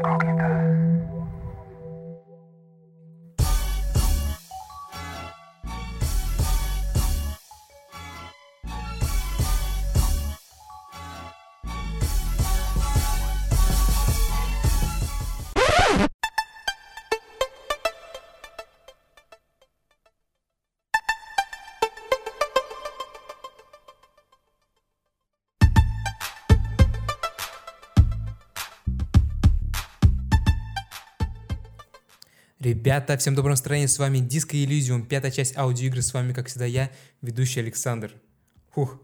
Copy that. Ребята, всем доброго настроения, с вами Диско Иллюзиум, пятая часть аудиоигры, с вами, как всегда, я, ведущий Александр. Фух,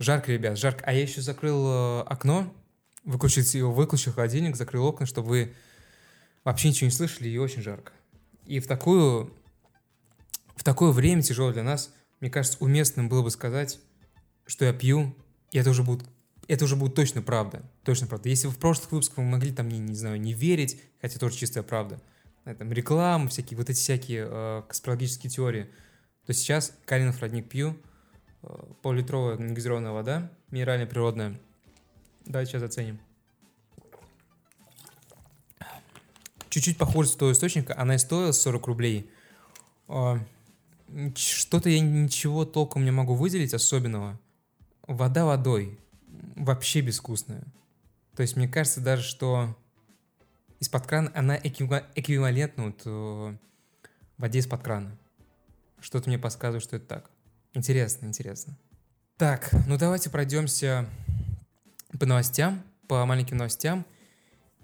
жарко, ребят, жарко. А я еще закрыл э, окно, выключил, его, выключил холодильник, закрыл окна, чтобы вы вообще ничего не слышали, и очень жарко. И в такую, в такое время тяжелое для нас, мне кажется, уместным было бы сказать, что я пью, и это уже будет это уже будет точно правда. Точно правда. Если в прошлых выпусках вы могли там, не, не знаю, не верить, хотя тоже чистая правда – там, реклама, всякие вот эти всякие э, конспирологические теории, то сейчас Калинов родник пью, э, пол-литровая негазированная вода, минеральная, природная. Давайте сейчас оценим. Чуть-чуть похуже с того источника, она и стоила 40 рублей. Э, что-то я ничего толком не могу выделить особенного. Вода водой. Вообще безвкусная. То есть мне кажется даже, что из-под крана, она эквивалентна вот, э, воде из-под крана. Что-то мне подсказывает, что это так. Интересно, интересно. Так, ну давайте пройдемся по новостям, по маленьким новостям.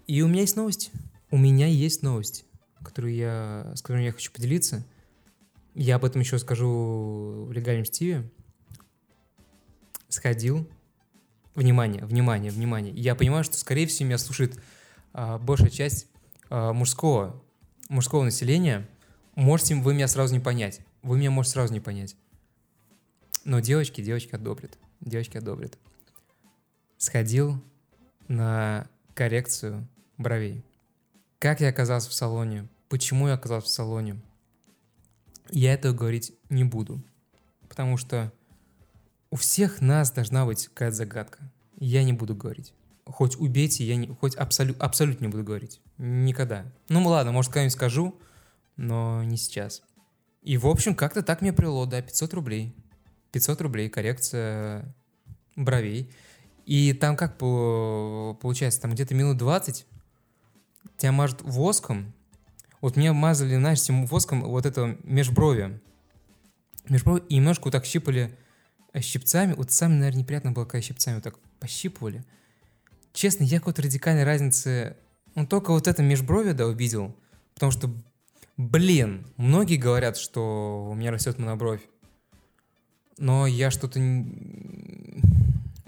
И у меня есть новость. У меня есть новость, которую я, с которой я хочу поделиться. Я об этом еще скажу в легальном стиве. Сходил. Внимание, внимание, внимание. Я понимаю, что, скорее всего, меня слушает большая часть а, мужского, мужского населения, можете вы меня сразу не понять. Вы меня можете сразу не понять. Но девочки, девочки одобрят. Девочки одобрят. Сходил на коррекцию бровей. Как я оказался в салоне? Почему я оказался в салоне? Я этого говорить не буду. Потому что у всех нас должна быть какая-то загадка. Я не буду говорить хоть убейте, я не, хоть абсолют, абсолютно не буду говорить. Никогда. Ну ладно, может, когда-нибудь скажу, но не сейчас. И, в общем, как-то так мне привело, да, 500 рублей. 500 рублей, коррекция бровей. И там как получается, там где-то минут 20 тебя мажут воском. Вот меня мазали, знаешь, этим воском вот это межброви. Межброви, и немножко вот так щипали щипцами. Вот самое, наверное, неприятно было, когда щипцами вот так пощипывали. Честно, я какой-то радикальной разницы, ну, только вот это межброви, да, увидел. Потому что, блин, многие говорят, что у меня растет монобровь. Но я что-то... У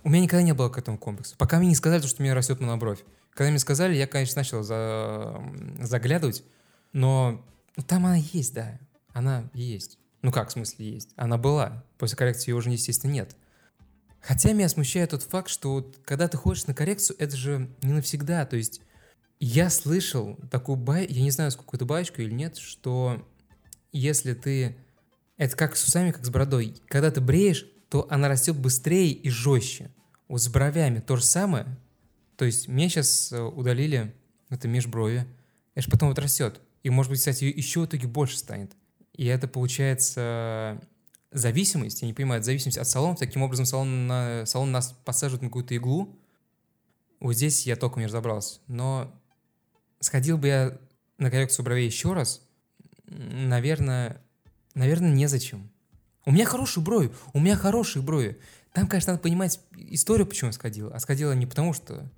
меня никогда не было к этому комплекса. Пока мне не сказали, что у меня растет монобровь. Когда мне сказали, я, конечно, начал за... заглядывать, но ну, там она есть, да. Она есть. Ну как, в смысле, есть? Она была. После коррекции ее уже, естественно, нет. Хотя меня смущает тот факт, что вот, когда ты ходишь на коррекцию, это же не навсегда. То есть я слышал такую бай, я не знаю, сколько это баечку или нет, что если ты... Это как с усами, как с бородой. Когда ты бреешь, то она растет быстрее и жестче. Вот с бровями то же самое. То есть мне сейчас э, удалили это межброви. Это же потом вот растет. И, может быть, кстати, еще в итоге больше станет. И это получается зависимость, я не понимаю, зависимость от салона, таким образом салон, на, салон нас посаживает на какую-то иглу. Вот здесь я толком не разобрался. Но сходил бы я на коррекцию бровей еще раз, наверное, наверное, незачем. У меня хорошие брови, у меня хорошие брови. Там, конечно, надо понимать историю, почему я сходил. А сходила не потому, что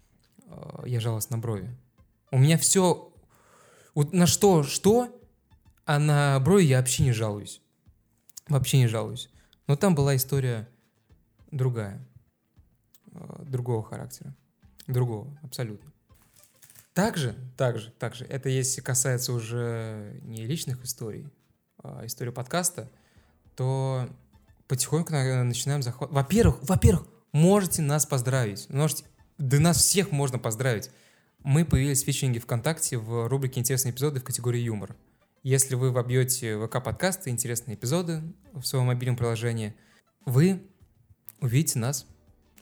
э, я жаловался на брови. У меня все... Вот на что, что, а на брови я вообще не жалуюсь. Вообще не жалуюсь. Но там была история другая, э, другого характера. Другого, абсолютно. Также, также, также, это если касается уже не личных историй, а истории подкаста, то потихоньку начинаем захват. Во-первых, во-первых, можете нас поздравить. Можете, да нас всех можно поздравить. Мы появились в фичинге ВКонтакте в рубрике «Интересные эпизоды» в категории «Юмор». Если вы вобьете ВК-подкасты, интересные эпизоды в своем мобильном приложении, вы увидите нас,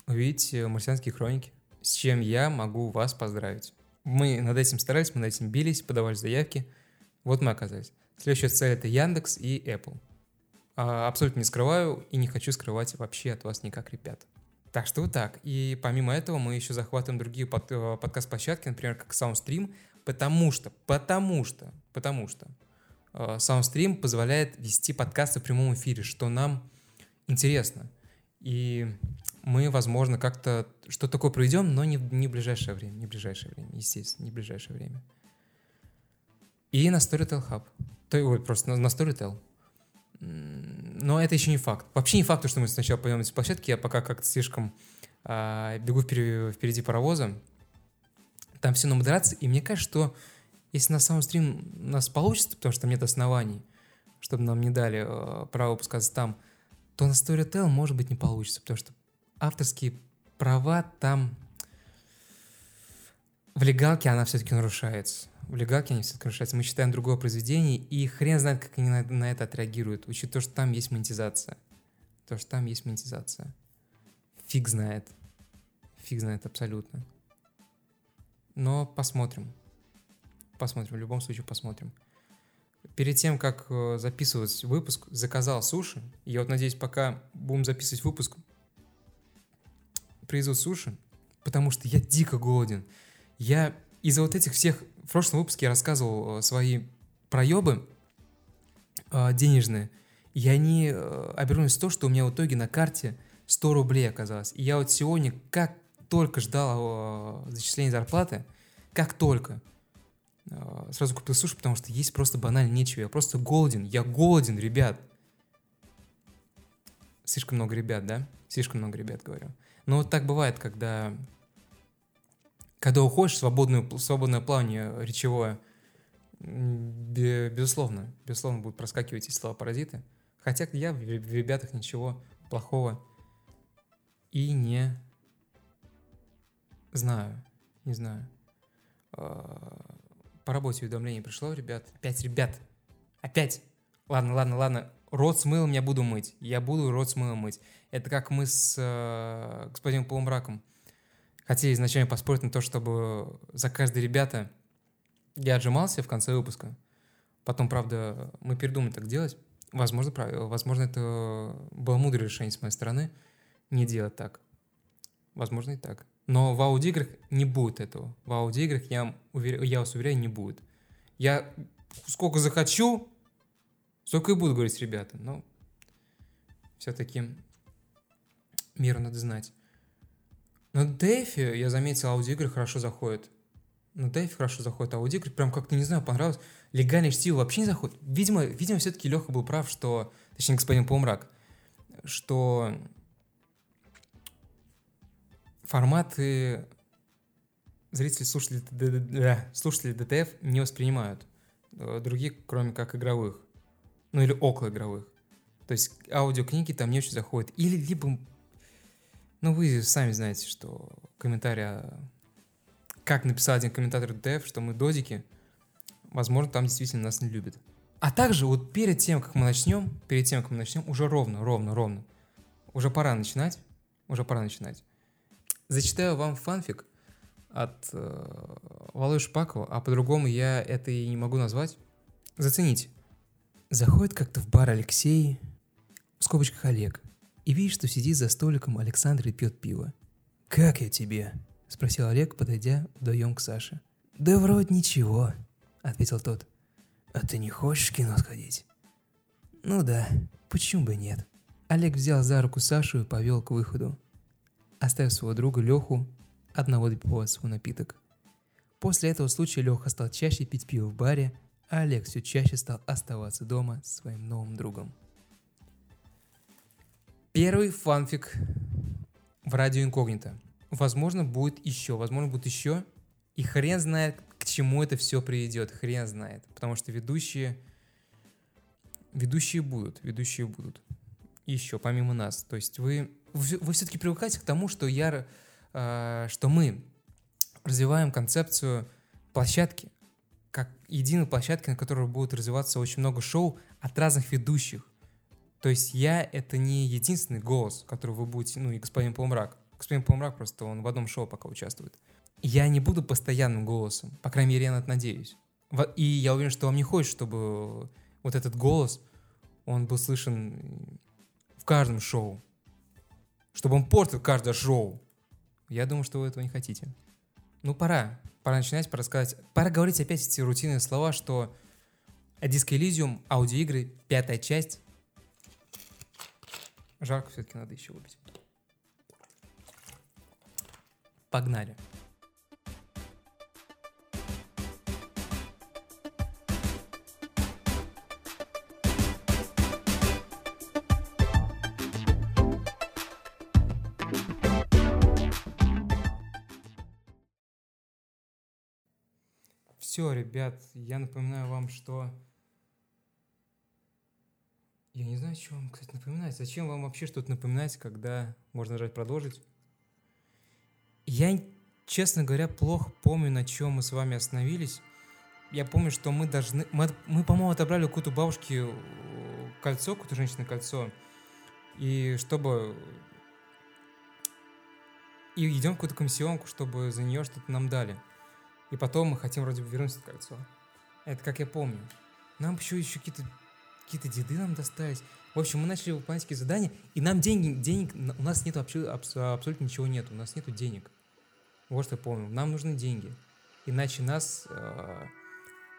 увидите «Марсианские хроники», с чем я могу вас поздравить. Мы над этим старались, мы над этим бились, подавали заявки. Вот мы оказались. Следующая цель — это Яндекс и Apple. А, абсолютно не скрываю и не хочу скрывать вообще от вас никак, ребят. Так что вот так. И помимо этого мы еще захватываем другие под, э, подкаст-площадки, например, как SoundStream, потому что, потому что, потому что SoundStream позволяет вести подкасты в прямом эфире, что нам интересно. И мы, возможно, как-то что-то такое проведем, но не, не в ближайшее время, не в ближайшее время, естественно, не в ближайшее время. И на Storytel Hub. То, ой, просто на, на Storytel. Но это еще не факт. Вообще не факт, что мы сначала пойдем эти площадки. Я пока как-то слишком а, бегу впереди, впереди паровоза. Там все на модерации. И мне кажется, что если на самом стрим у нас получится, потому что там нет оснований, чтобы нам не дали э, право выпускаться там, то на Storytel, может быть, не получится, потому что авторские права там в легалке она все-таки нарушается в легалке они все нарушаются. Мы считаем другое произведение, и хрен знает, как они на, на это отреагируют, учитывая то, что там есть монетизация. То, что там есть монетизация. Фиг знает. Фиг знает абсолютно. Но посмотрим. Посмотрим, в любом случае посмотрим. Перед тем, как э, записывать выпуск, заказал суши. Я вот надеюсь, пока будем записывать выпуск, привезут суши, потому что я дико голоден. Я из-за вот этих всех в прошлом выпуске я рассказывал э, свои проебы э, денежные, и они обернулись в то, что у меня в итоге на карте 100 рублей оказалось. И я вот сегодня, как только ждал зачисления зарплаты, как только, сразу купил суши, потому что есть просто банально нечего. Я просто голоден. Я голоден, ребят. Слишком много ребят, да? Слишком много ребят, говорю. Но вот так бывает, когда когда уходишь в свободную, свободное плавание речевое, безусловно, безусловно будут проскакивать эти слова-паразиты. Хотя я в ребятах ничего плохого и не знаю, не знаю. По работе уведомление пришло, ребят. Опять ребят. Опять. Ладно, ладно, ладно. Рот с мылом я буду мыть. Я буду рот с мылом мыть. Это как мы с э, господином Полумраком хотели изначально поспорить на то, чтобы за каждые ребята я отжимался в конце выпуска. Потом, правда, мы передумали так делать. Возможно, возможно, это было мудрое решение с моей стороны не делать так. Возможно, и так. Но в аудиоиграх не будет этого. В аудиоиграх, я, увер... я вас уверяю, не будет. Я сколько захочу, столько и буду говорить, ребята. Но все-таки миру надо знать. На Дэйфе, я заметил, аудиоигры хорошо заходят. На Дэйфе хорошо заходят аудиоигры. Прям как-то, не знаю, понравилось. Легальный чтиво вообще не заходит. Видимо, видимо все-таки Леха был прав, что... Точнее, господин Полумрак. Что форматы зрители, слушатели, слушатели DTF не воспринимают. Э, другие, кроме как игровых. Ну или около игровых. То есть аудиокниги там не очень заходят. Или либо ну, вы сами знаете, что комментария... Как написал один комментатор DTF, что мы додики, возможно, там действительно нас не любят. А также вот перед тем, как мы начнем, перед тем, как мы начнем, уже ровно, ровно, ровно, уже пора начинать, уже пора начинать. Зачитаю вам фанфик от э, Валуи Шпакова, а по-другому я это и не могу назвать. Зацените. Заходит как-то в бар Алексей, в скобочках Олег, и видишь, что сидит за столиком Александр и пьет пиво. «Как я тебе?» – спросил Олег, подойдя вдвоем к Саше. «Да вроде ничего», – ответил тот. «А ты не хочешь в кино сходить?» «Ну да, почему бы нет?» Олег взял за руку Сашу и повел к выходу, оставив своего друга Леху одного допивать свой напиток. После этого случая Леха стал чаще пить пиво в баре, а Олег все чаще стал оставаться дома с своим новым другом. Первый фанфик в радио инкогнито. Возможно, будет еще, возможно, будет еще. И хрен знает, к чему это все приведет. Хрен знает. Потому что ведущие... Ведущие будут, ведущие будут. Еще, помимо нас. То есть вы, вы, вы все-таки привыкаете к тому, что я... Э, что мы развиваем концепцию площадки, как единой площадки, на которой будет развиваться очень много шоу от разных ведущих. То есть я — это не единственный голос, который вы будете, ну и господин Полумрак. Господин Полумрак просто, он в одном шоу пока участвует. я не буду постоянным голосом. По крайней мере, я на это надеюсь. И я уверен, что вам не хочется, чтобы вот этот голос, он был слышен в каждом шоу. Чтобы он портил каждое шоу. Я думаю, что вы этого не хотите. Ну, пора. Пора начинать, пора сказать. Пора говорить опять эти рутинные слова, что Disco Elysium, аудиоигры, пятая часть. Жарко все-таки надо еще выпить. Погнали. Ребят, я напоминаю вам, что... Я не знаю, что вам, кстати, напоминать. Зачем вам вообще что-то напоминать, когда можно нажать продолжить? Я, честно говоря, плохо помню, на чем мы с вами остановились. Я помню, что мы должны... Мы, мы по-моему, отобрали у какой-то бабушки э, кольцо, какое-то женщины кольцо. И чтобы... И идем в какую-то комиссионку, чтобы за нее что-то нам дали. И потом мы хотим вроде бы вернуть это кольцо. Это как я помню. Нам еще еще какие-то какие-то деды нам достались. В общем, мы начали выполнять какие задания, и нам деньги, денег, у нас нет вообще абс- абсолютно ничего нет, у нас нету денег. Вот что я помню. Нам нужны деньги. Иначе нас, э,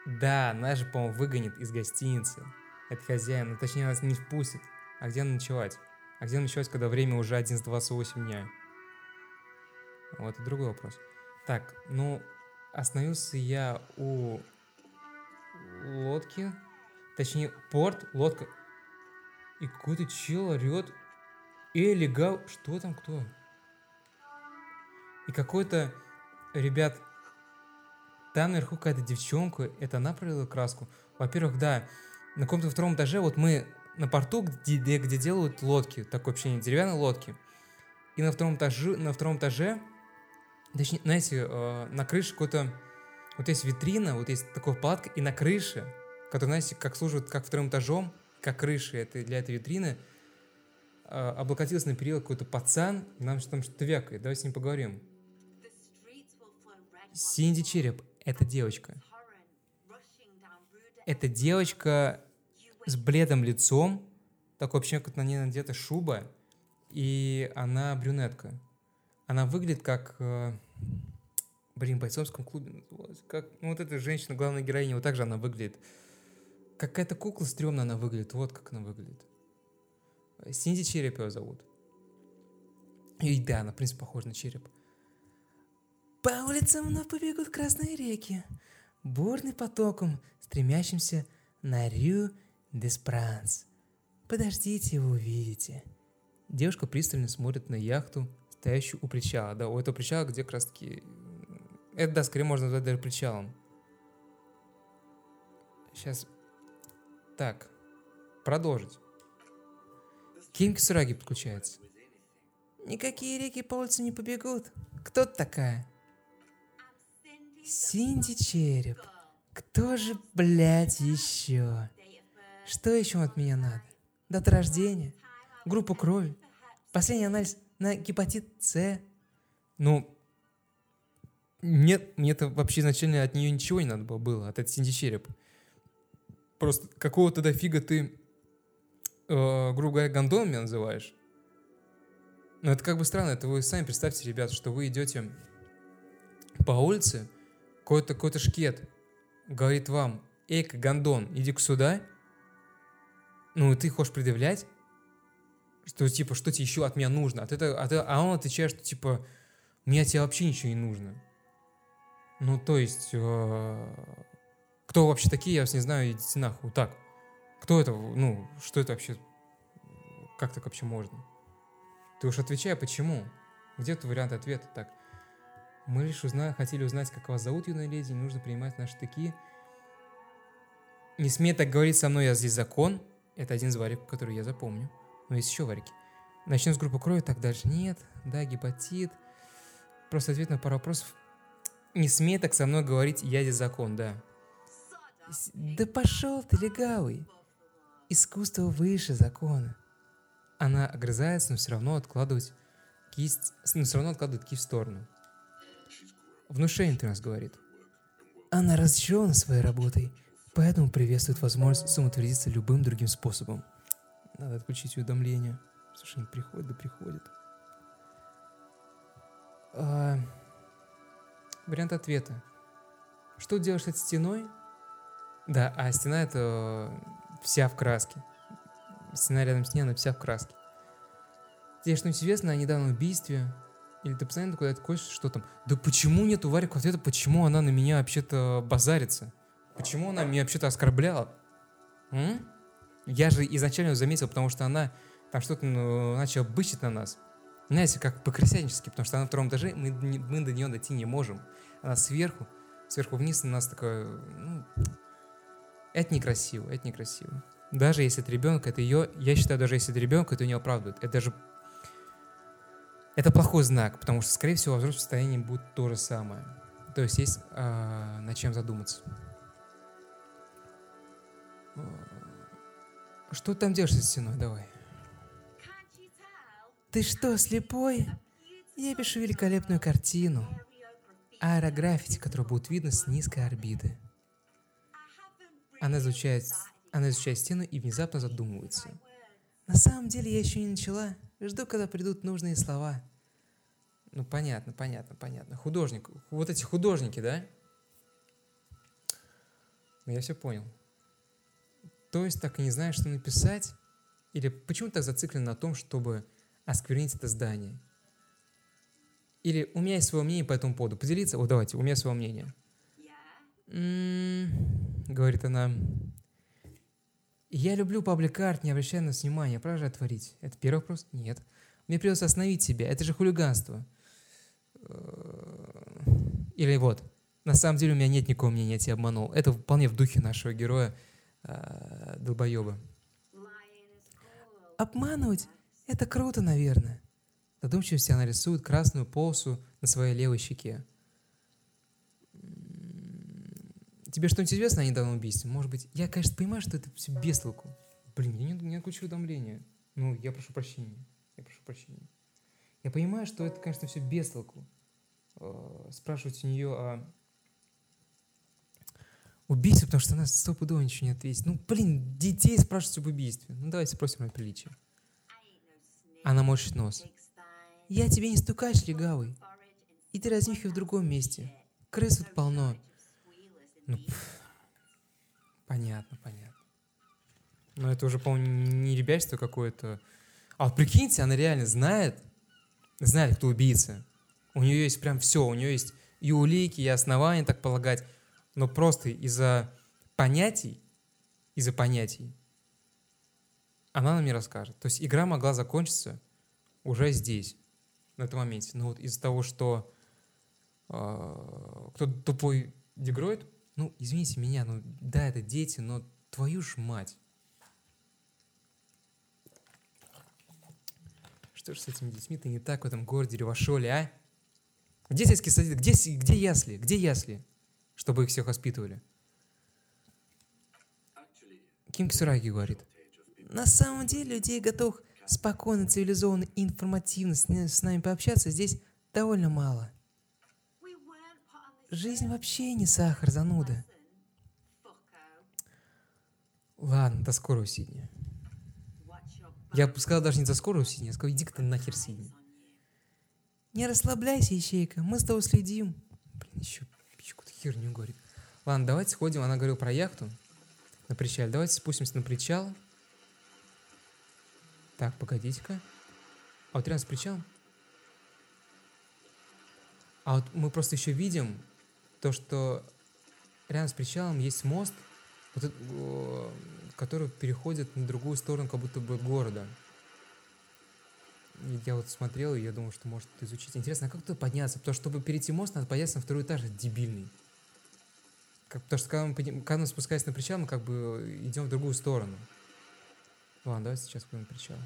да, нас же, по-моему, выгонит из гостиницы. Это хозяин, ну, точнее, нас не впустит. А где ночевать? А где ночевать, когда время уже 11.28 дня? Вот, это другой вопрос. Так, ну, остановился я у лодки, точнее, порт, лодка. И какой-то чел орет. Эй, легал, что там, кто? И какой-то, ребят, там наверху какая-то девчонка, это она пролила краску. Во-первых, да, на каком-то втором этаже, вот мы на порту, где, где, делают лодки, такое вообще не деревянные лодки. И на втором этаже, на втором этаже, точнее, знаете, э, на крыше какой-то, вот есть витрина, вот есть такая палатка, и на крыше, которая, знаете, как служит как вторым этажом, как крыши это, для этой витрины, э, облокотился на перила какой-то пацан, и нам что там что-то вякает, давайте с ним поговорим. Синди Череп, это девочка. Это девочка с бледным лицом, такой вообще, как на ней надета шуба, и она брюнетка. Она выглядит как... э, блин, в бойцовском клубе называлась. Как, ну, вот эта женщина, главная героиня, вот так же она выглядит. Какая-то кукла стрёмная она выглядит, вот как она выглядит. Синди Череп ее зовут. И да, она, в принципе, похожа на череп. По улицам вновь побегут красные реки, бурный потоком, стремящимся на Рю де Спранс. Подождите, вы увидите. Девушка пристально смотрит на яхту, стоящую у причала. Да, у этого причала, где как раз таки... Это, да, скорее можно назвать даже причалом. Сейчас. Так. Продолжить. Кинг Сураги подключается. Никакие реки по улицам не побегут. Кто ты такая? Синди Череп. Кто же, блядь, еще? Что еще от меня надо? Дата рождения? Группу крови? Последний анализ на гепатит С? Ну, нет, мне-то вообще изначально от нее ничего не надо было, от этой Синди Череп. Просто какого-то дофига ты, э, грубо говоря, гондоном меня называешь? Ну, это как бы странно, это вы сами представьте, ребята, что вы идете по улице, какой-то какой шкет говорит вам, эй-ка, гондон, иди-ка сюда. Ну, и ты хочешь предъявлять, что, типа, что тебе еще от меня нужно? Ты, а, ты, а он отвечает, что, типа, мне от тебя вообще ничего не нужно. Ну, то есть, э, кто вообще такие, я вас не знаю, идите нахуй. Так. Кто это, ну, что это вообще, как так вообще можно? Ты уж отвечай, почему? Где тут вариант ответа? Так. Мы лишь узна... хотели узнать, как вас зовут, юная леди, нужно принимать наши такие. Не смей так говорить со мной, я здесь закон. Это один из вариков, который я запомню. Но есть еще варики. Начнем с группы крови, так дальше. Нет, да, гепатит. Просто ответ на пару вопросов. Не смей так со мной говорить, я здесь закон, да. Да пошел ты, легавый. Искусство выше закона. Она огрызается, но все равно откладывать кисть, но все равно откладывает кисть в сторону. Внушение ты нас говорит. Она разочарована своей работой, поэтому приветствует возможность самоутвердиться любым другим способом. Надо отключить уведомления. Слушай, они приходят, да приходят. А, вариант ответа. Что делаешь с стеной? Да, а стена это вся в краске. Стена рядом с ней, она вся в краске. Тебе что-нибудь известно о недавнем убийстве? Или ты постоянно куда-то косишь, что там? Да почему нет у Варик ответа, почему она на меня вообще-то базарится? Почему она меня вообще-то оскорбляла? М? Я же изначально заметил, потому что она там что-то ну, начала бычить на нас. Знаете, как по-крестьянически, потому что она на втором этаже, мы, мы до нее дойти не можем. Она сверху, сверху вниз на нас такое, ну, это некрасиво, это некрасиво. Даже если это ребенок, это ее, я считаю, даже если это ребенок, это не оправдывает. Это даже, это плохой знак, потому что, скорее всего, в взрослом состоянии будет то же самое. То есть есть э, над чем задуматься. Что ты там делаешь со стеной? Давай. Ты что, слепой? Я пишу великолепную картину. Аэрограффити, которую будет видно с низкой орбиты. Она изучает, она изучает стену и внезапно задумывается. На самом деле я еще не начала. Жду, когда придут нужные слова. Ну, понятно, понятно, понятно. Художник. Вот эти художники, да? Ну, я все понял. То есть так и не знаешь, что написать? Или почему так зациклен на том, чтобы осквернить это здание? Или у меня есть свое мнение по этому поводу. Поделиться? Вот давайте, у меня свое мнение. М-м, говорит она. Я люблю паблик-арт, не обращая на внимания. Продолжай творить. Это первый вопрос? Нет. Мне придется остановить себя. Это же хулиганство. Или вот. На самом деле у меня нет никакого мнения, я тебя обманул. Это вполне в духе нашего героя э, долбоеба. Обманывать? Это круто, наверное. Задумчивости она рисует красную полосу на своей левой щеке. Тебе что-нибудь известно о недавнем убийстве? Может быть, я, конечно, понимаю, что это все без толку. Блин, я не, не кучу уведомления. Ну, я прошу прощения. Я прошу прощения. Я понимаю, что это, конечно, все без толку. Э, спрашивать у нее о убийстве, потому что она стопудово ничего не ответит. Ну, блин, детей спрашивать об убийстве. Ну, давайте спросим о приличии. Она морщит нос. Я тебе не стукач, легавый. И ты разнюхи в другом месте. Крыс тут полно. Ну, пф, понятно, понятно. Но это уже, по-моему, не ребячество какое-то. А вот прикиньте, она реально знает, знает, кто убийца. У нее есть прям все, у нее есть и улики, и основания, так полагать. Но просто из-за понятий, из-за понятий, она нам не расскажет. То есть игра могла закончиться уже здесь, на этом моменте. Но вот из-за того, что э, кто тупой дегроид, ну, извините меня, ну, да, это дети, но твою ж мать. Что ж с этими детьми-то не так в этом городе Ревашоле, а? Где сельские сады? Где, где ясли? Где ясли? Чтобы их всех воспитывали. Ким Кисураги говорит. На самом деле людей готовых спокойно, цивилизованно и информативно с, нами пообщаться здесь довольно мало. Жизнь вообще не сахар, зануда. Ладно, до скорого, Сидни. Я бы сказал даже не до скорого, Сидни, я сказал, иди-ка ты нахер, Сидни. Не расслабляйся, Ищейка, мы с тобой следим. Блин, еще, херню говорит. Ладно, давайте сходим, она говорила про яхту на причале. Давайте спустимся на причал. Так, погодите-ка. А вот рядом с причалом? А вот мы просто еще видим, то, что рядом с причалом есть мост, который переходит на другую сторону как будто бы города. Я вот смотрел, и я думал, что может изучить. Интересно, а как туда подняться? Потому что, чтобы перейти мост, надо подняться на второй этаж. Это дебильный. Как, потому что когда мы, когда мы спускаемся на причал, мы как бы идем в другую сторону. Ладно, давайте сейчас на причал.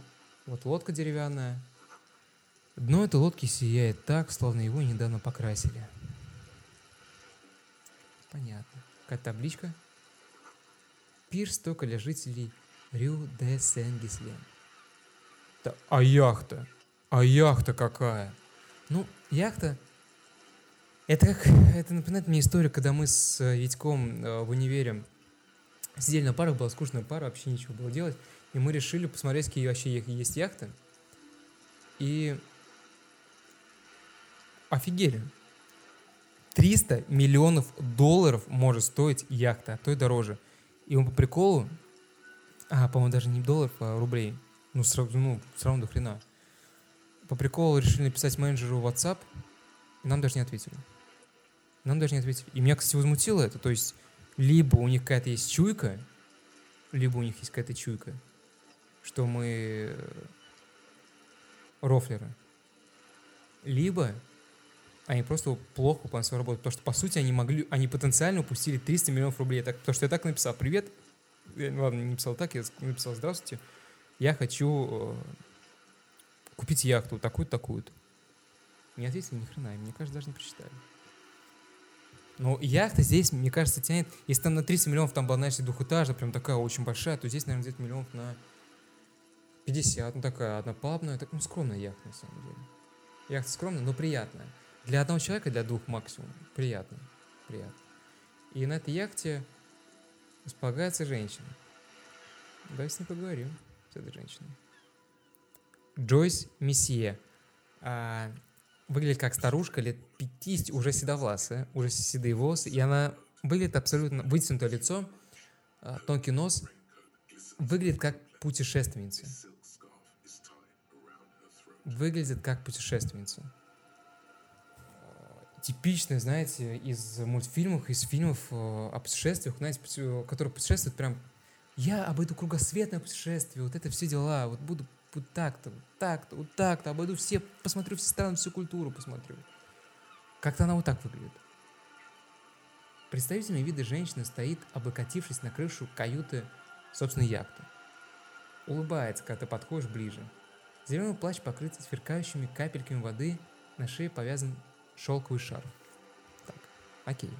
Вот лодка деревянная. Дно этой лодки сияет так, словно его недавно покрасили. Понятно. Какая табличка? Пирс только для жителей Рю де Сен-Гислен. Да, а яхта? А яхта какая? Ну, яхта... Это как, это напоминает мне историю, когда мы с э, Витьком э, в универе сидели на парах, была скучная пара, вообще ничего было делать, и мы решили посмотреть, какие вообще есть яхты. И офигели. 300 миллионов долларов может стоить яхта, а то и дороже. И он по приколу, а, по-моему, даже не долларов, а рублей, ну, сразу, ну, все равно до хрена. По приколу решили написать менеджеру WhatsApp, и нам даже не ответили. Нам даже не ответили. И меня, кстати, возмутило это. То есть, либо у них какая-то есть чуйка, либо у них есть какая-то чуйка, что мы э, рофлеры. Либо они просто плохо выполняют свою работу. Потому что, по сути, они могли, они потенциально упустили 300 миллионов рублей. Так, потому что я так написал, привет, я, ладно, не написал так, я написал, здравствуйте, я хочу э, купить яхту, такую-то, такую-то. Не ответили ни хрена, мне кажется, даже не прочитали. Но яхта здесь, мне кажется, тянет... Если там на 300 миллионов там была, знаешь, двухэтажная, прям такая очень большая, то здесь, наверное, где-то миллионов на 50, ну такая однопалубная, так, ну скромная яхта, на самом деле. Яхта скромная, но приятная. Для одного человека, для двух максимум. Приятно. Приятно. И на этой яхте располагается женщина. Давай с ней поговорим, с этой женщиной. Джойс Мессия. А, выглядит как старушка лет 50, уже седовласая, уже седые волосы, и она выглядит абсолютно вытянутое лицо, а, тонкий нос, выглядит как путешественница. Выглядит как путешественница. Типичная, знаете, из мультфильмов, из фильмов э, о путешествиях, знаете, которые путешествуют прям я обойду кругосветное путешествие, вот это все дела, вот буду вот так-то, вот так-то, вот так-то, обойду все, посмотрю все страны, всю культуру посмотрю. Как-то она вот так выглядит. Представительные виды женщины стоит, облокотившись на крышу каюты собственной яхты. Улыбается, когда ты подходишь ближе. Зеленый плащ покрыт сверкающими капельками воды, на шее повязан шелковый шарф. Так, окей.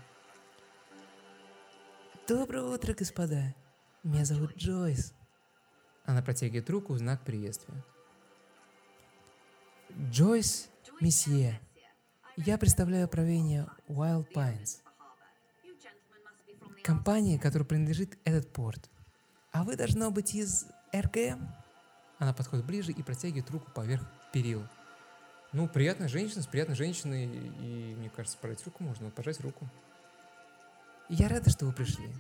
Доброе утро, господа. Меня зовут Джойс. Она протягивает руку в знак приветствия. Джойс Месье. Я представляю правление Wild Pines. Компания, которой принадлежит этот порт. А вы должно быть из РКМ? Она подходит ближе и протягивает руку поверх перил. Ну, приятная женщина с приятной женщиной, и, мне кажется, пожать руку можно, пожать руку. Я рада, что вы пришли.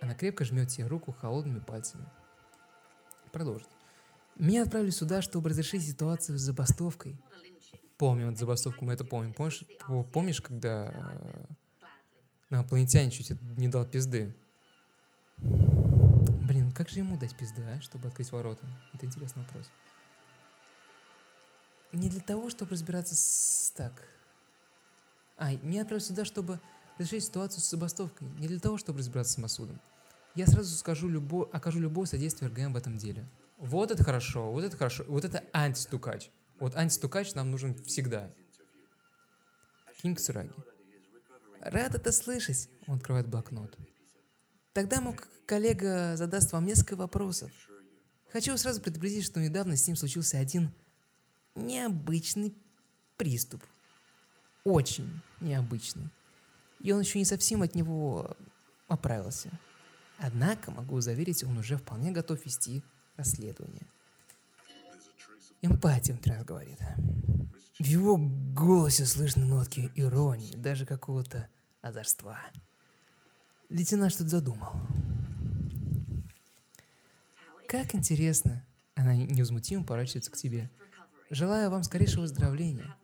Она крепко жмет тебе руку холодными пальцами. Продолжит. Меня отправили сюда, чтобы разрешить ситуацию с забастовкой. Помню, вот забастовку мы это помним. Помнишь, помнишь когда э, инопланетянин чуть не дал пизды? Блин, как же ему дать пизды, а, чтобы открыть ворота? Это интересный вопрос. Не для того, чтобы разбираться с... Так. А, меня отправили сюда, чтобы решить ситуацию с забастовкой. Не для того, чтобы разбираться с Масудом. Я сразу скажу любо, окажу любое содействие РГМ в этом деле. Вот это хорошо, вот это хорошо. Вот это антистукач. Вот антистукач нам нужен всегда. Кинг Сураги. Рад это слышать. Он открывает блокнот. Тогда мой коллега задаст вам несколько вопросов. Хочу сразу предупредить, что недавно с ним случился один необычный приступ. Очень необычный и он еще не совсем от него оправился. Однако, могу заверить, он уже вполне готов вести расследование. Эмпатия, раз говорит. В его голосе слышны нотки иронии, даже какого-то озорства. Лейтенант что-то задумал. Как интересно. Она невозмутимо поворачивается к тебе. Желаю вам скорейшего выздоровления.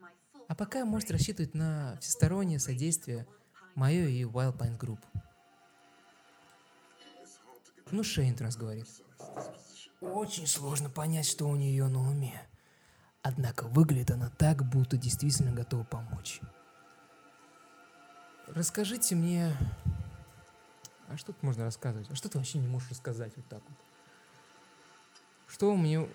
А пока можете рассчитывать на всестороннее содействие – Мое и Wild Pine Group. Ну, Шейн раз говорит. Очень сложно понять, что у нее на уме. Однако выглядит она так, будто действительно готова помочь. Расскажите мне... А что тут можно рассказывать? А что ты вообще не можешь рассказать вот так вот? Что мне...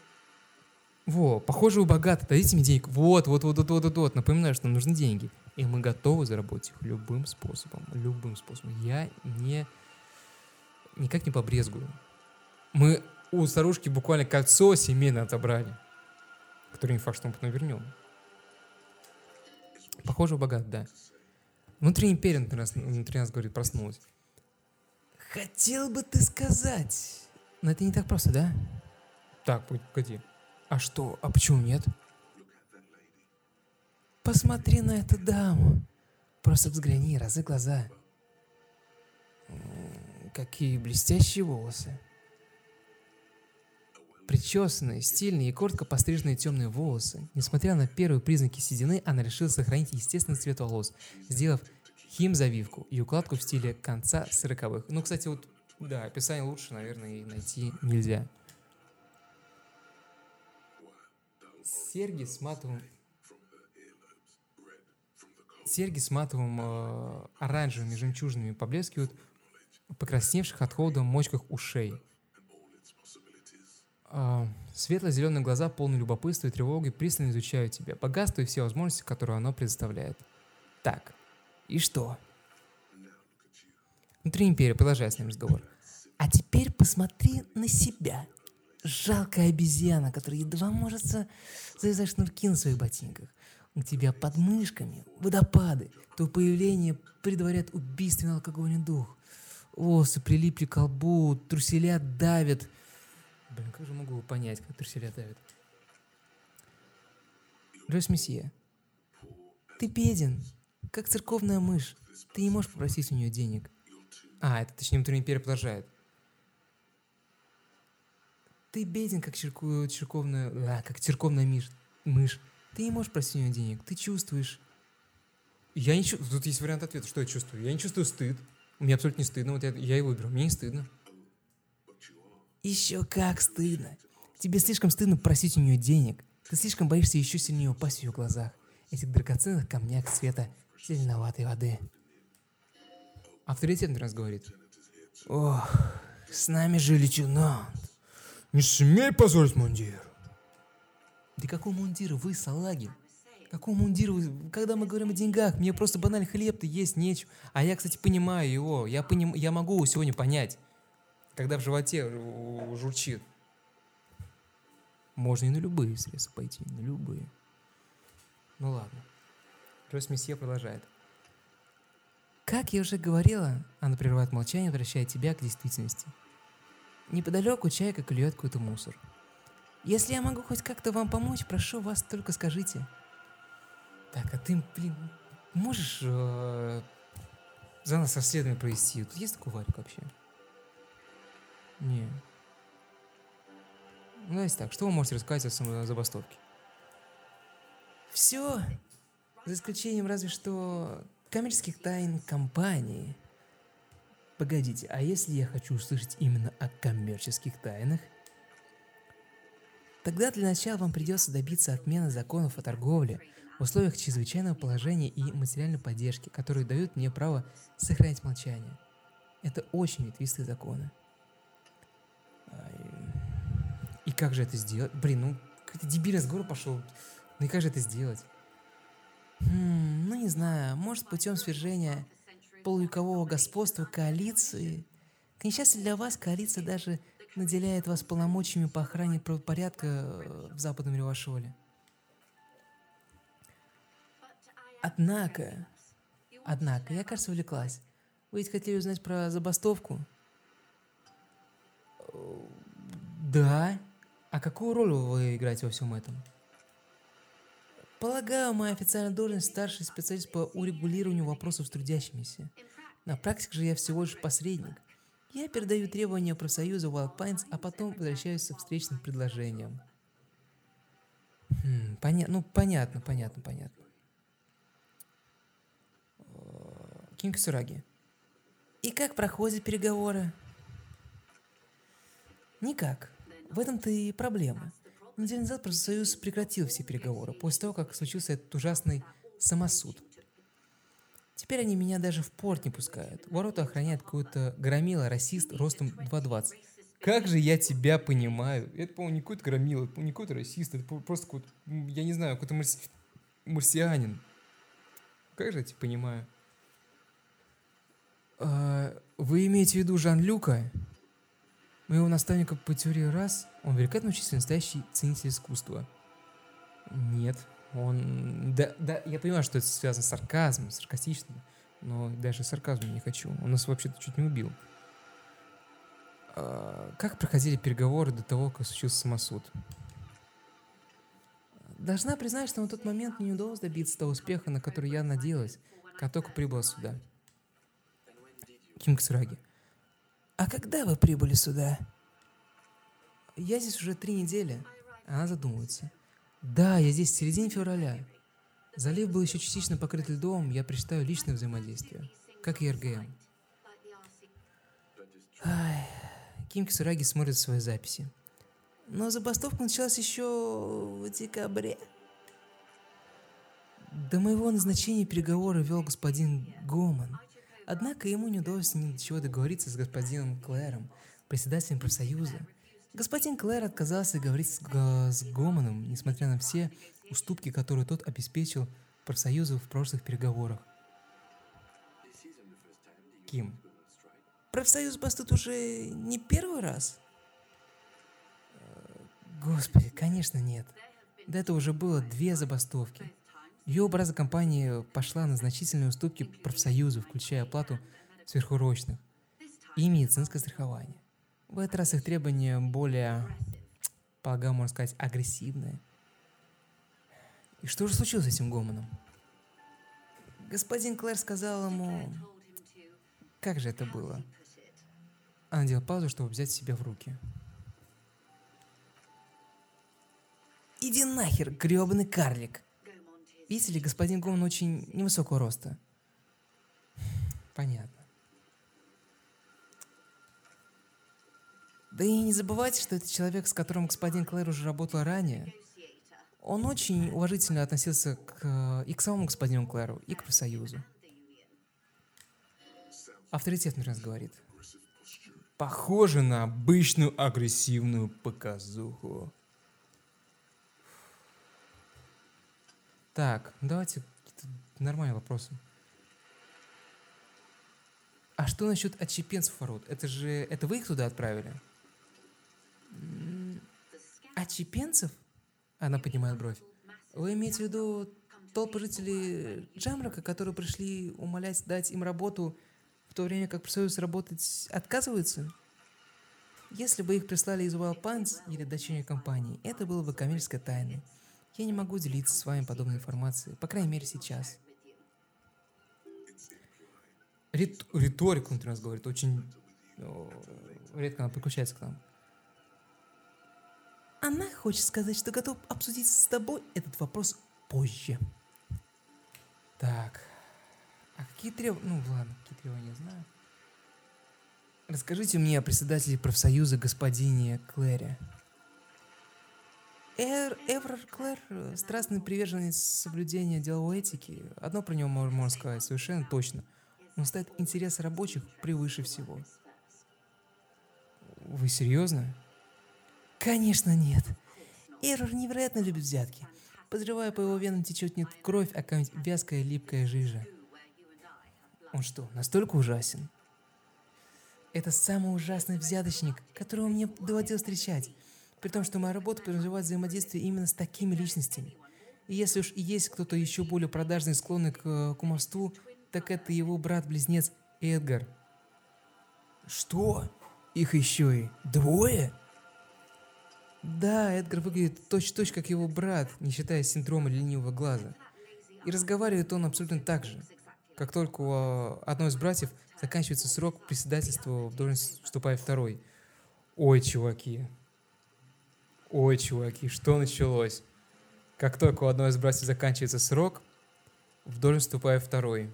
Во, похоже, вы богаты, дадите мне денег. Вот, вот, вот, вот, вот, вот, вот. Напоминаю, что нам нужны деньги. И мы готовы заработать их любым способом. Любым способом. Я не... Никак не побрезгую. Мы у старушки буквально кольцо семейное отобрали. Которое не факт, что мы потом вернем. Похоже, богат, да. Внутренний перин внутри нас, внутри нас говорит, проснулась. Хотел бы ты сказать. Но это не так просто, да? Так, погоди. А что? А почему нет? Посмотри на эту даму. Просто взгляни, разы глаза. Какие блестящие волосы. Причесанные, стильные и коротко постриженные темные волосы. Несмотря на первые признаки седины, она решила сохранить естественный цвет волос, сделав хим-завивку и укладку в стиле конца сороковых. Ну, кстати, вот, да, описание лучше, наверное, и найти нельзя. Серьги с матовым... Серьги с матовым э, оранжевыми жемчужинами поблескивают покрасневших от холода мочках ушей. Э, Светло-зеленые глаза, полные любопытства и тревоги, пристально изучают тебя, богатство и все возможности, которые оно предоставляет. Так, и что? Внутри империи, продолжай с ним разговор. А теперь посмотри на себя жалкая обезьяна, которая едва может завязать шнурки на своих ботинках. У тебя под мышками водопады. То появление предваряет убийственный алкогольный дух. Волосы прилипли к колбу, труселя давят. Блин, как же могу понять, как труселя давят? Джойс Мессия, ты беден, как церковная мышь. Ты не можешь попросить у нее денег. А, это точнее внутренний продолжает. Ты беден, как церков, церковная, а, как церковная мышь. мышь. Ты не можешь просить у нее денег, ты чувствуешь. Я не чувствую. Тут есть вариант ответа, что я чувствую. Я не чувствую стыд. Мне абсолютно не стыдно. Вот я, я его выберу. Мне не стыдно. Еще как стыдно. Тебе слишком стыдно просить у нее денег. Ты слишком боишься еще сильнее упасть в ее глазах. Этих драгоценных камнях цвета зеленоватой воды. Авторитетный раз говорит. Ох, с нами же лейтенант. Не смей позорить мундир. Да какой мундир? Вы салаги. Какой мундир? Когда мы говорим о деньгах, мне просто банальный хлеб-то есть нечего. А я, кстати, понимаю его. Я, поним... я могу его сегодня понять. Когда в животе журчит. Можно и на любые средства пойти, на любые. Ну ладно. Джойс Месье продолжает. Как я уже говорила, она прерывает молчание, возвращая тебя к действительности. Неподалеку чайка клюет какой-то мусор. Если я могу хоть как-то вам помочь, прошу вас, только скажите. Так, а ты, блин, можешь э, за нас расследование провести? Тут есть такой варик вообще? Не. Ну, давайте так, что вы можете рассказать о самой забастовке? Все. За исключением разве что коммерческих тайн компании – Погодите, а если я хочу услышать именно о коммерческих тайнах? Тогда для начала вам придется добиться отмены законов о торговле в условиях чрезвычайного положения и материальной поддержки, которые дают мне право сохранять молчание. Это очень ветвистые законы. И как же это сделать? Блин, ну какой-то дебильный разговор пошел. Ну и как же это сделать? Хм, ну не знаю, может путем свержения полувекового господства коалиции. К несчастью для вас, коалиция даже наделяет вас полномочиями по охране правопорядка э, в Западном Ревашоле. Однако, однако, я, кажется, увлеклась. Вы ведь хотели узнать про забастовку? Да. А какую роль вы играете во всем этом? Полагаю, моя официальная должность старший специалист по урегулированию вопросов с трудящимися. На практике же я всего лишь посредник. Я передаю требования профсоюза Wild Pines, а потом возвращаюсь со встречным предложением. Хм, поня- ну, понятно, понятно, понятно. Кинг Сураги. И как проходят переговоры? Никак. В этом-то и проблема. Неделю назад профсоюз прекратил все переговоры после того, как случился этот ужасный самосуд. Теперь они меня даже в порт не пускают. Ворота охраняет какой-то громила, расист, ростом 2,20. Как же я тебя понимаю. Это, по-моему, не какой-то громила, это, не какой-то расист, это просто какой-то, я не знаю, какой-то марси... марсианин. Как же я тебя понимаю? А, вы имеете в виду Жан-Люка? Моего наставника по теории раз, он великолепный учитель, настоящий ценитель искусства. Нет, он... Да, да, я понимаю, что это связано с сарказмом, саркастичным. но даже сарказма не хочу. Он нас вообще-то чуть не убил. А, как проходили переговоры до того, как случился самосуд? Должна признать, что на тот момент мне не удалось добиться того успеха, на который я надеялась, как только прибыла сюда. Ким Ксраги. А когда вы прибыли сюда? Я здесь уже три недели. Она задумывается. Да, я здесь в середине февраля. Залив был еще частично покрыт льдом, я предпочитаю личное взаимодействие, как и РГМ. Ай, Ким Кисураги смотрит свои записи. Но забастовка началась еще в декабре. До моего назначения переговоры вел господин Гоман. Однако ему не удалось ни до чего договориться с господином Клэром, председателем профсоюза. Господин Клэр отказался говорить с, с Гоманом, несмотря на все уступки, которые тот обеспечил профсоюзу в прошлых переговорах. Ким. Профсоюз бастует уже не первый раз? Господи, конечно нет. До этого уже было две забастовки. Ее образа компании пошла на значительные уступки профсоюзу, включая оплату сверхурочных и медицинское страхование. В этот раз их требования более, полагаю, можно сказать, агрессивные. И что же случилось с этим Гомоном? Господин Клэр сказал ему... Как же это было? Она делала паузу, чтобы взять себя в руки. Иди нахер, гребаный карлик. Видите ли, господин Гомон очень невысокого роста. Понятно. Да и не забывайте, что это человек, с которым господин Клэр уже работал ранее. Он очень уважительно относился к, и к самому господину Клэру, и к профсоюзу. Авторитетный раз говорит. Похоже на обычную агрессивную показуху. Так, давайте нормальные вопросы. А что насчет отщепенцев ворот? Это же... Это вы их туда отправили? Отщепенцев? Она поднимает бровь. Вы имеете в виду толпы жителей Джамрака, которые пришли умолять дать им работу, в то время как профсоюз работать отказываются? Если бы их прислали из Wildpants или дочерней компании, это было бы коммерческой тайной. Я не могу делиться с вами подобной информацией, по крайней мере сейчас. Рит, риторику он нас говорит, очень редко она подключается к нам. Она хочет сказать, что готов обсудить с тобой этот вопрос позже. Так. А какие требования? Ну ладно, какие требования, знаю. Расскажите мне о председателе профсоюза господине Клэре. Эр, Эврар Клэр – страстный приверженец соблюдения деловой этики. Одно про него можно сказать совершенно точно. Он ставит интерес рабочих превыше всего. Вы серьезно? Конечно нет. Эррор невероятно любит взятки. Подозревая по его венам течет не кровь, а какая-нибудь вязкая липкая жижа. Он что, настолько ужасен? Это самый ужасный взяточник, которого мне доводилось встречать. При том, что моя работа подразумевает взаимодействие именно с такими личностями. И если уж и есть кто-то еще более продажный склонный к э, кумовству, так это его брат-близнец Эдгар. Что? Их еще и двое? Да, Эдгар выглядит точь-точь как его брат, не считая синдрома ленивого глаза. И разговаривает он абсолютно так же. Как только у э, одного из братьев заканчивается срок председательства, в должность вступает второй. Ой, чуваки, Ой, чуваки, что началось? Как только у одной из братьев заканчивается срок, в должность вступает второй.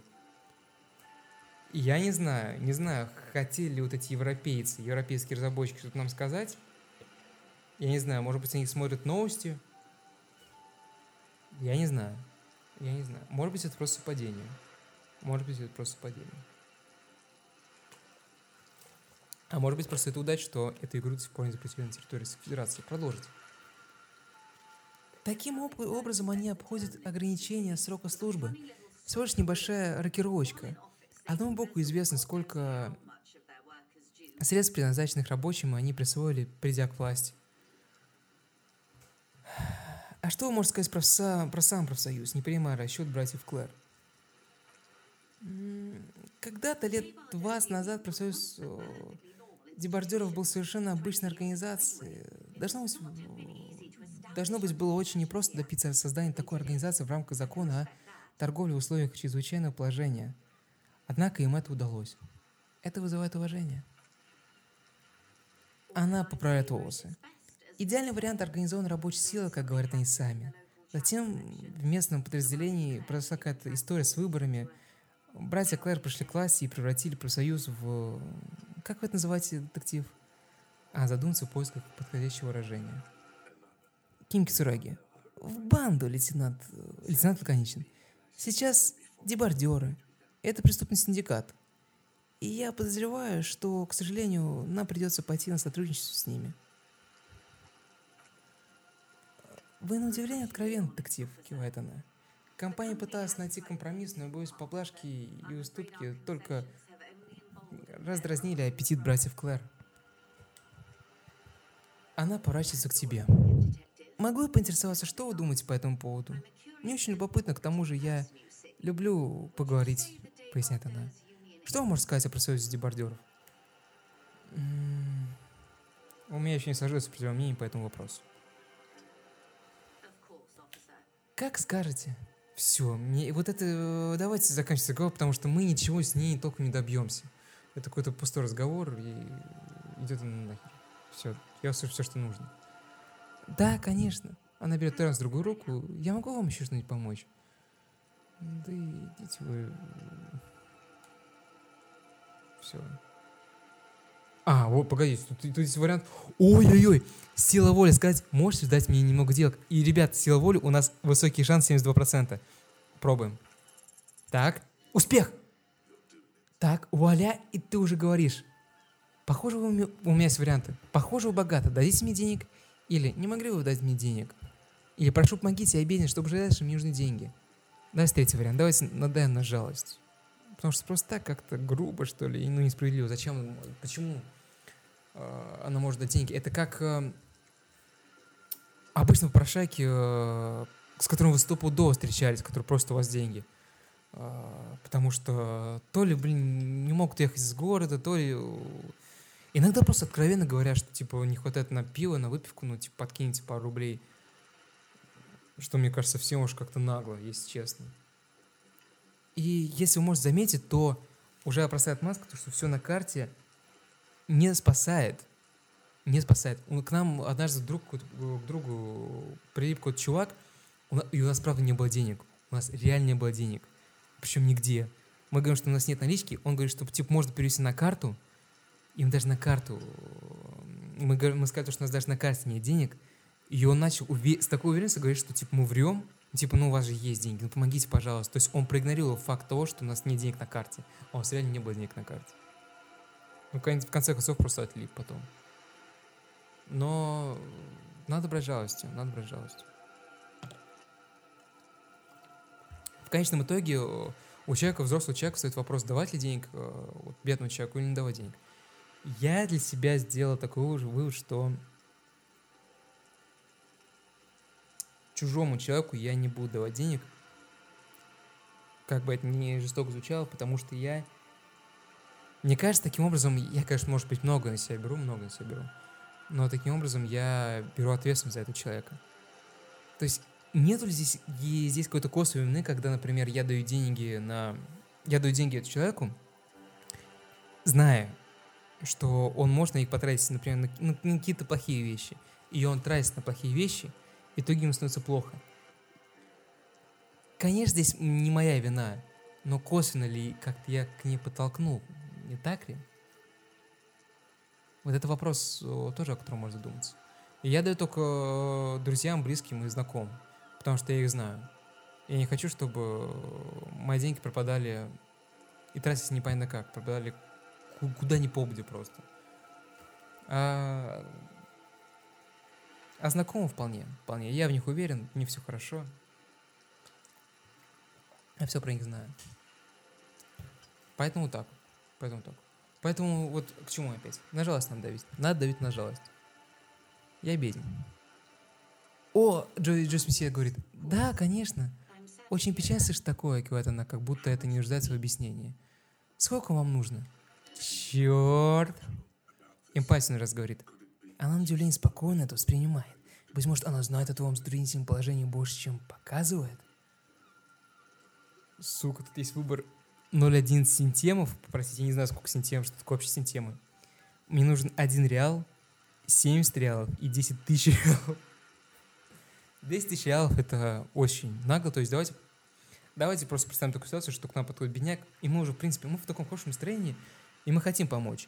Я не знаю, не знаю, хотели ли вот эти европейцы, европейские разработчики что-то нам сказать. Я не знаю, может быть, они смотрят новости. Я не знаю. Я не знаю. Может быть, это просто совпадение. Может быть, это просто совпадение. А может быть, просто это удача, что эту игру до сих пор не запретили на территории Федерации. Продолжить. Таким образом они обходят ограничения срока службы. Всего лишь небольшая рокировочка. Одному богу известно, сколько средств, предназначенных рабочим, они присвоили, придя к власти. А что вы можете сказать про, са, про сам профсоюз, не принимая расчет братьев Клэр? Когда-то лет 20 назад профсоюз дебардеров был совершенно обычной организацией. Должно быть, должно быть было очень непросто добиться создания такой организации в рамках закона о торговле в условиях чрезвычайного положения. Однако им это удалось. Это вызывает уважение. Она поправляет волосы. Идеальный вариант организованной рабочей силы, как говорят они сами. Затем в местном подразделении произошла какая-то история с выборами. Братья Клэр пришли к классе и превратили профсоюз в... Как вы это называете, детектив? А, задуматься в поисках подходящего выражения. Ким Кицураги. В банду, лейтенант. Лейтенант лаконичен. Сейчас дебардеры. Это преступный синдикат. И я подозреваю, что, к сожалению, нам придется пойти на сотрудничество с ними. Вы на удивление откровенный детектив, кивает она. Компания пыталась найти компромисс, но, боюсь, поблажки и уступки только раздразнили аппетит братьев Клэр. Она поворачивается к тебе. Могу я поинтересоваться, что вы думаете по этому поводу? Мне очень любопытно, к тому же я люблю поговорить, поясняет она. Что вы можете сказать о профсоюзе дебардеров? У меня еще не сложилось мнение по этому вопросу. Как скажете. Все, мне вот это э, давайте заканчивать разговор, потому что мы ничего с ней толком не добьемся. Это какой-то пустой разговор и идет нахер. Все, я услышу все, что нужно. Да, конечно. Она берет в другую руку. Я могу вам еще что-нибудь помочь? Да идите вы. Все. А, вот, погоди, тут, тут есть вариант. Ой-ой-ой, сила воли сказать, можете дать мне немного денег. И, ребят, сила воли у нас высокий шанс 72%. Пробуем. Так, успех! Так, вуаля, и ты уже говоришь. Похоже, у меня, у меня есть варианты. Похоже, вы богаты, дадите мне денег? Или не могли бы вы дать мне денег? Или прошу, помогите, я беден, чтобы что мне нужны деньги. Давайте третий вариант. Давайте надаем на жалость. Потому что просто так как-то грубо, что ли, и ну, несправедливо. Зачем? Почему э, она может дать деньги? Это как э, обычно попрошайки, э, с которым вы стопудово встречались, которые просят у вас деньги. Э, потому что то ли, блин, не могут ехать из города, то ли... Иногда просто откровенно говорят, что, типа, не хватает на пиво, на выпивку, ну, типа, подкиньте пару рублей. Что, мне кажется, всем уж как-то нагло, если честно. И если вы можете заметить, то уже простая отмазка, то, что все на карте не спасает. Не спасает. К нам однажды друг, к другу прилип какой-то чувак, и у нас, правда, не было денег. У нас реально не было денег. Причем нигде. Мы говорим, что у нас нет налички, он говорит, что типа можно перевести на карту, им даже на карту, мы, говорим, мы сказали, что у нас даже на карте нет денег, и он начал с такой уверенностью говорить, что типа мы врем, Типа, ну у вас же есть деньги, ну помогите, пожалуйста. То есть он проигнорировал факт того, что у нас нет денег на карте. А у нас реально не было денег на карте. Ну, в конце концов, просто отлип потом. Но надо брать жалостью, надо брать жалостью. Конечном итоге у человека, взрослого человека, стоит вопрос, давать ли денег э, вот, бедному человеку или не давать денег. Я для себя сделал такой вывод, что чужому человеку я не буду давать денег. Как бы это ни жестоко звучало, потому что я... Мне кажется, таким образом, я, конечно, может быть, много на себя беру, много на себя беру. Но таким образом я беру ответственность за этого человека. То есть нету ли здесь, здесь какой-то косвенной вины, когда, например, я даю деньги на... Я даю деньги этому человеку, зная, что он может на них потратить, например, на, на какие-то плохие вещи. И он тратит на плохие вещи – в итоге ему становится плохо. Конечно, здесь не моя вина, но косвенно ли как-то я к ней подтолкнул, не так ли? Вот это вопрос тоже, о котором можно задуматься. И я даю только э, друзьям, близким и знакомым, потому что я их знаю. Я не хочу, чтобы мои деньги пропадали и тратились непонятно как, пропадали куда ни попади просто. А а знакомы вполне, вполне. Я в них уверен, мне все хорошо. Я все про них знаю. Поэтому так. Поэтому так. Поэтому вот к чему опять? На жалость надо давить. Надо давить на жалость. Я беден. О, Джо, Джо Смисия говорит, да, конечно. Очень печально слышать такое, она, как будто это не нуждается в объяснении. Сколько вам нужно? Черт. Эмпатин раз говорит. Она на удивление спокойно это воспринимает. Быть может, она знает о твоем затруднительном положении больше, чем показывает? Сука, тут есть выбор 0,1 синтемов. Простите, я не знаю, сколько синтемов, что такое вообще синтемы. Мне нужен 1 реал, 70 реалов и 10 тысяч реалов. 10 тысяч реалов это очень нагло. То есть давайте, давайте просто представим такую ситуацию, что к нам подходит бедняк, и мы уже, в принципе, мы в таком хорошем настроении, и мы хотим помочь.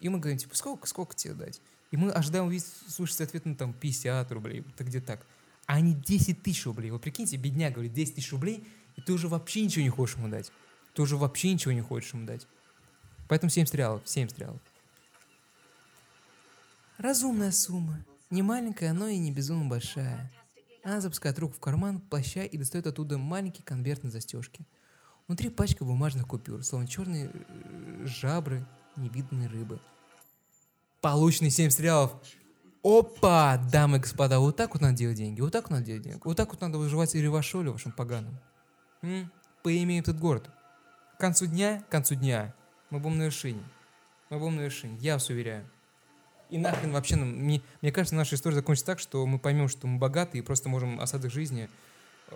И мы говорим, типа, сколько, сколько тебе дать? И мы ожидаем увидеть, слышать ответ, ну, там, 50 рублей, так где так. А они 10 тысяч рублей. Вы прикиньте, бедняк говорит, 10 тысяч рублей, и ты уже вообще ничего не хочешь ему дать. Ты уже вообще ничего не хочешь ему дать. Поэтому 70 реалов, 70 реалов. Разумная сумма. Не маленькая, но и не безумно большая. Она запускает руку в карман плаща и достает оттуда маленький конверт на застежке. Внутри пачка бумажных купюр, словно черные э, жабры невиданной рыбы. Полученные 70 реалов. Опа, дамы и господа, вот так вот надо делать деньги, вот так вот надо делать деньги, вот так вот надо выживать и ревашолю вашим поганым. М? Поимеем этот город. К концу дня, к концу дня мы будем на вершине. Мы будем на вершине, я вас уверяю. И нахрен вообще нам, мне, мне кажется, наша история закончится так, что мы поймем, что мы богаты и просто можем остаток жизни э,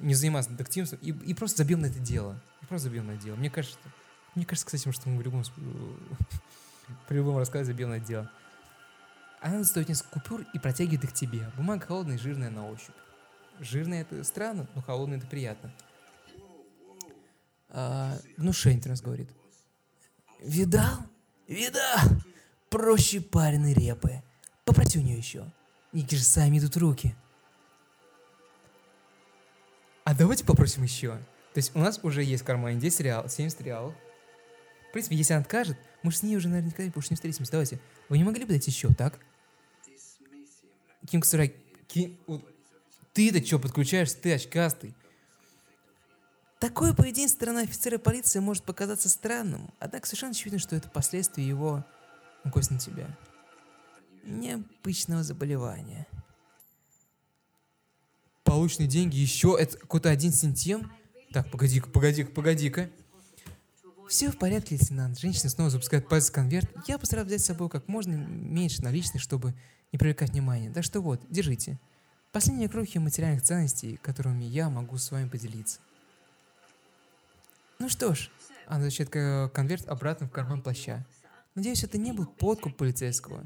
не заниматься детективством и, и просто забьем на это дело. И просто забьем на это дело. Мне кажется, мне кажется, кстати, что мы в любом, при любом рассказе забьем на это дело. Она достает несколько купюр и протягивает их тебе. Бумага холодная и жирная на ощупь. Жирная это странно, но холодная это приятно. А, внушение раз говорит. Видал? Видал? Проще пареной репы. Попроси у нее еще. Ники же сами идут руки. А давайте попросим еще. То есть у нас уже есть в кармане 10 реалов, 70 реалов. В принципе, если она откажет, мы же с ней уже наверняка больше не встретимся. Давайте. Вы не могли бы дать еще, так? Ким Ксурай, Ким... Ты-то что подключаешься? Ты очкастый. Такое поведение стороны офицера полиции может показаться странным, однако совершенно очевидно, что это последствия его гость на тебя. Необычного заболевания. Полученные деньги еще, это какой-то один сентим? Так, погоди-ка, погоди-ка, погоди-ка. Все в порядке, лейтенант. Женщина снова запускает пальцы в конверт. Я постараюсь взять с собой как можно меньше наличных, чтобы не привлекать внимания. Так что вот, держите. Последние крохи материальных ценностей, которыми я могу с вами поделиться. Ну что ж, она возвращает конверт обратно в карман плаща. Надеюсь, это не был подкуп полицейского.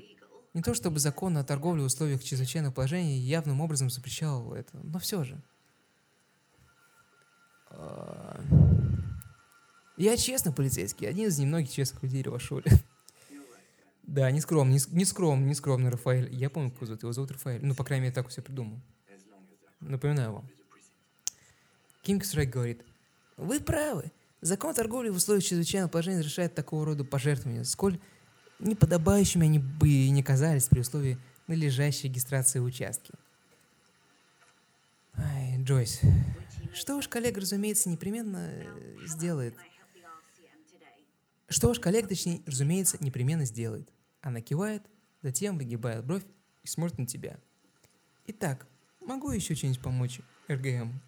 Не то чтобы закон о торговле в условиях чрезвычайного положения явным образом запрещал это, но все же. А, я честно полицейский, один из немногих честных людей Рошоле. Да, не скромный, не, не скромный, не скромный Рафаэль. Я помню, как его зовут. Его зовут Рафаэль. Ну, по крайней мере, так все придумал. Напоминаю вам. Кинг Страйк говорит, вы правы. Закон торговли в условиях чрезвычайного положения разрешает такого рода пожертвования, сколь неподобающими они бы и не казались при условии належащей регистрации участки. Ай, Джойс, что уж коллега, разумеется, непременно сделает. Что уж коллега, точнее, разумеется, непременно сделает. Она кивает, затем выгибает бровь и смотрит на тебя. Итак, могу еще что-нибудь помочь, РГМ?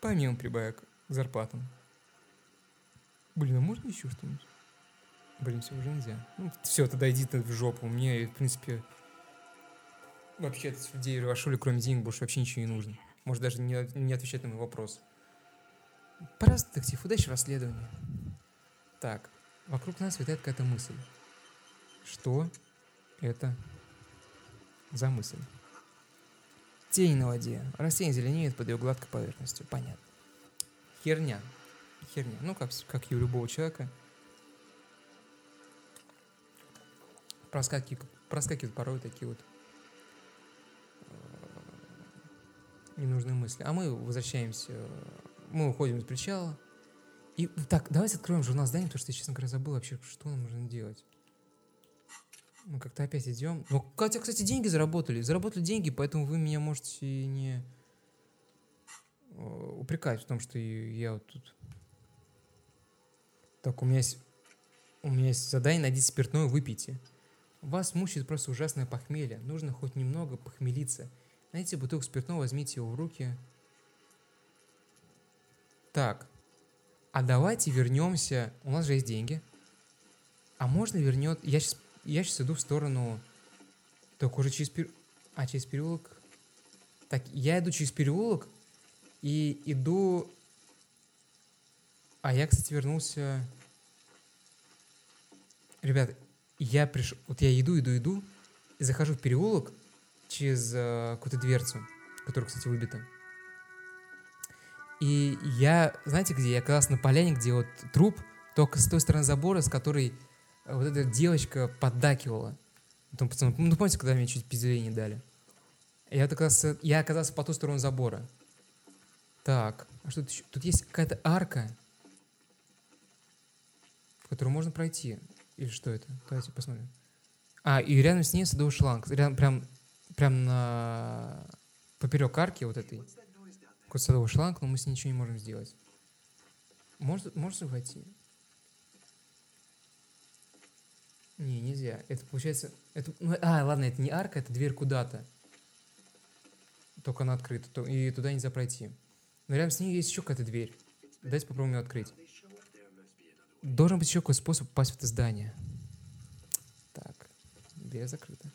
Помимо прибавок к зарплатам. Блин, а можно еще что-нибудь? Блин, все уже нельзя. Ну, все, тогда иди ты в жопу. Мне, в принципе, вообще от людей Рвашули, кроме денег, больше вообще ничего не нужно. Может, даже не, не отвечать на мой вопрос. Пожалуйста, детектив, удачи в расследовании. Так, вокруг нас витает какая-то мысль. Что это за мысль? Тень на воде. Растение зеленеет под ее гладкой поверхностью. Понятно. Херня херня. Ну, как, как и у любого человека. Проскакивают, проскакивают порой такие вот э, ненужные мысли. А мы возвращаемся, мы уходим из причала. И так, давайте откроем журнал зданий, потому что я, честно говоря, забыл вообще, что нам нужно делать. Мы как-то опять идем. Ну, Катя, кстати, деньги заработали. Заработали деньги, поэтому вы меня можете не э, упрекать в том, что я вот тут так, у меня есть, у меня есть задание, найдите спиртное, выпейте. Вас мучает просто ужасное похмелье. Нужно хоть немного похмелиться. Найдите бутылку спиртного, возьмите его в руки. Так. а давайте вернемся, у нас же есть деньги, а можно вернет, я сейчас, я сейчас иду в сторону, только уже через, пер... а, через переулок, так, я иду через переулок и иду, а я, кстати, вернулся, ребят, я пришел, вот я иду, иду, иду, и захожу в переулок через э, какую-то дверцу, которая, кстати, выбита. И я, знаете где? Я оказался на поляне, где вот труп, только с той стороны забора, с которой э, вот эта девочка поддакивала. Потом, пацаны, ну, помните, когда мне чуть пиздюлей не дали? Я, оказался, я оказался по ту сторону забора. Так, а что тут еще? Тут есть какая-то арка, в которую можно пройти. Или что это? Давайте посмотрим. А, и рядом с ней садовый шланг. Рядом, прям, прям на поперек арки вот этой. Какой садовый шланг, но мы с ней ничего не можем сделать. Может, можно войти? Не, нельзя. Это получается... Это, ну, а, ладно, это не арка, это дверь куда-то. Только она открыта, то, и туда нельзя пройти. Но рядом с ней есть еще какая-то дверь. Давайте попробуем ее открыть. Должен быть еще какой способ попасть в это здание. Так, дверь закрыта.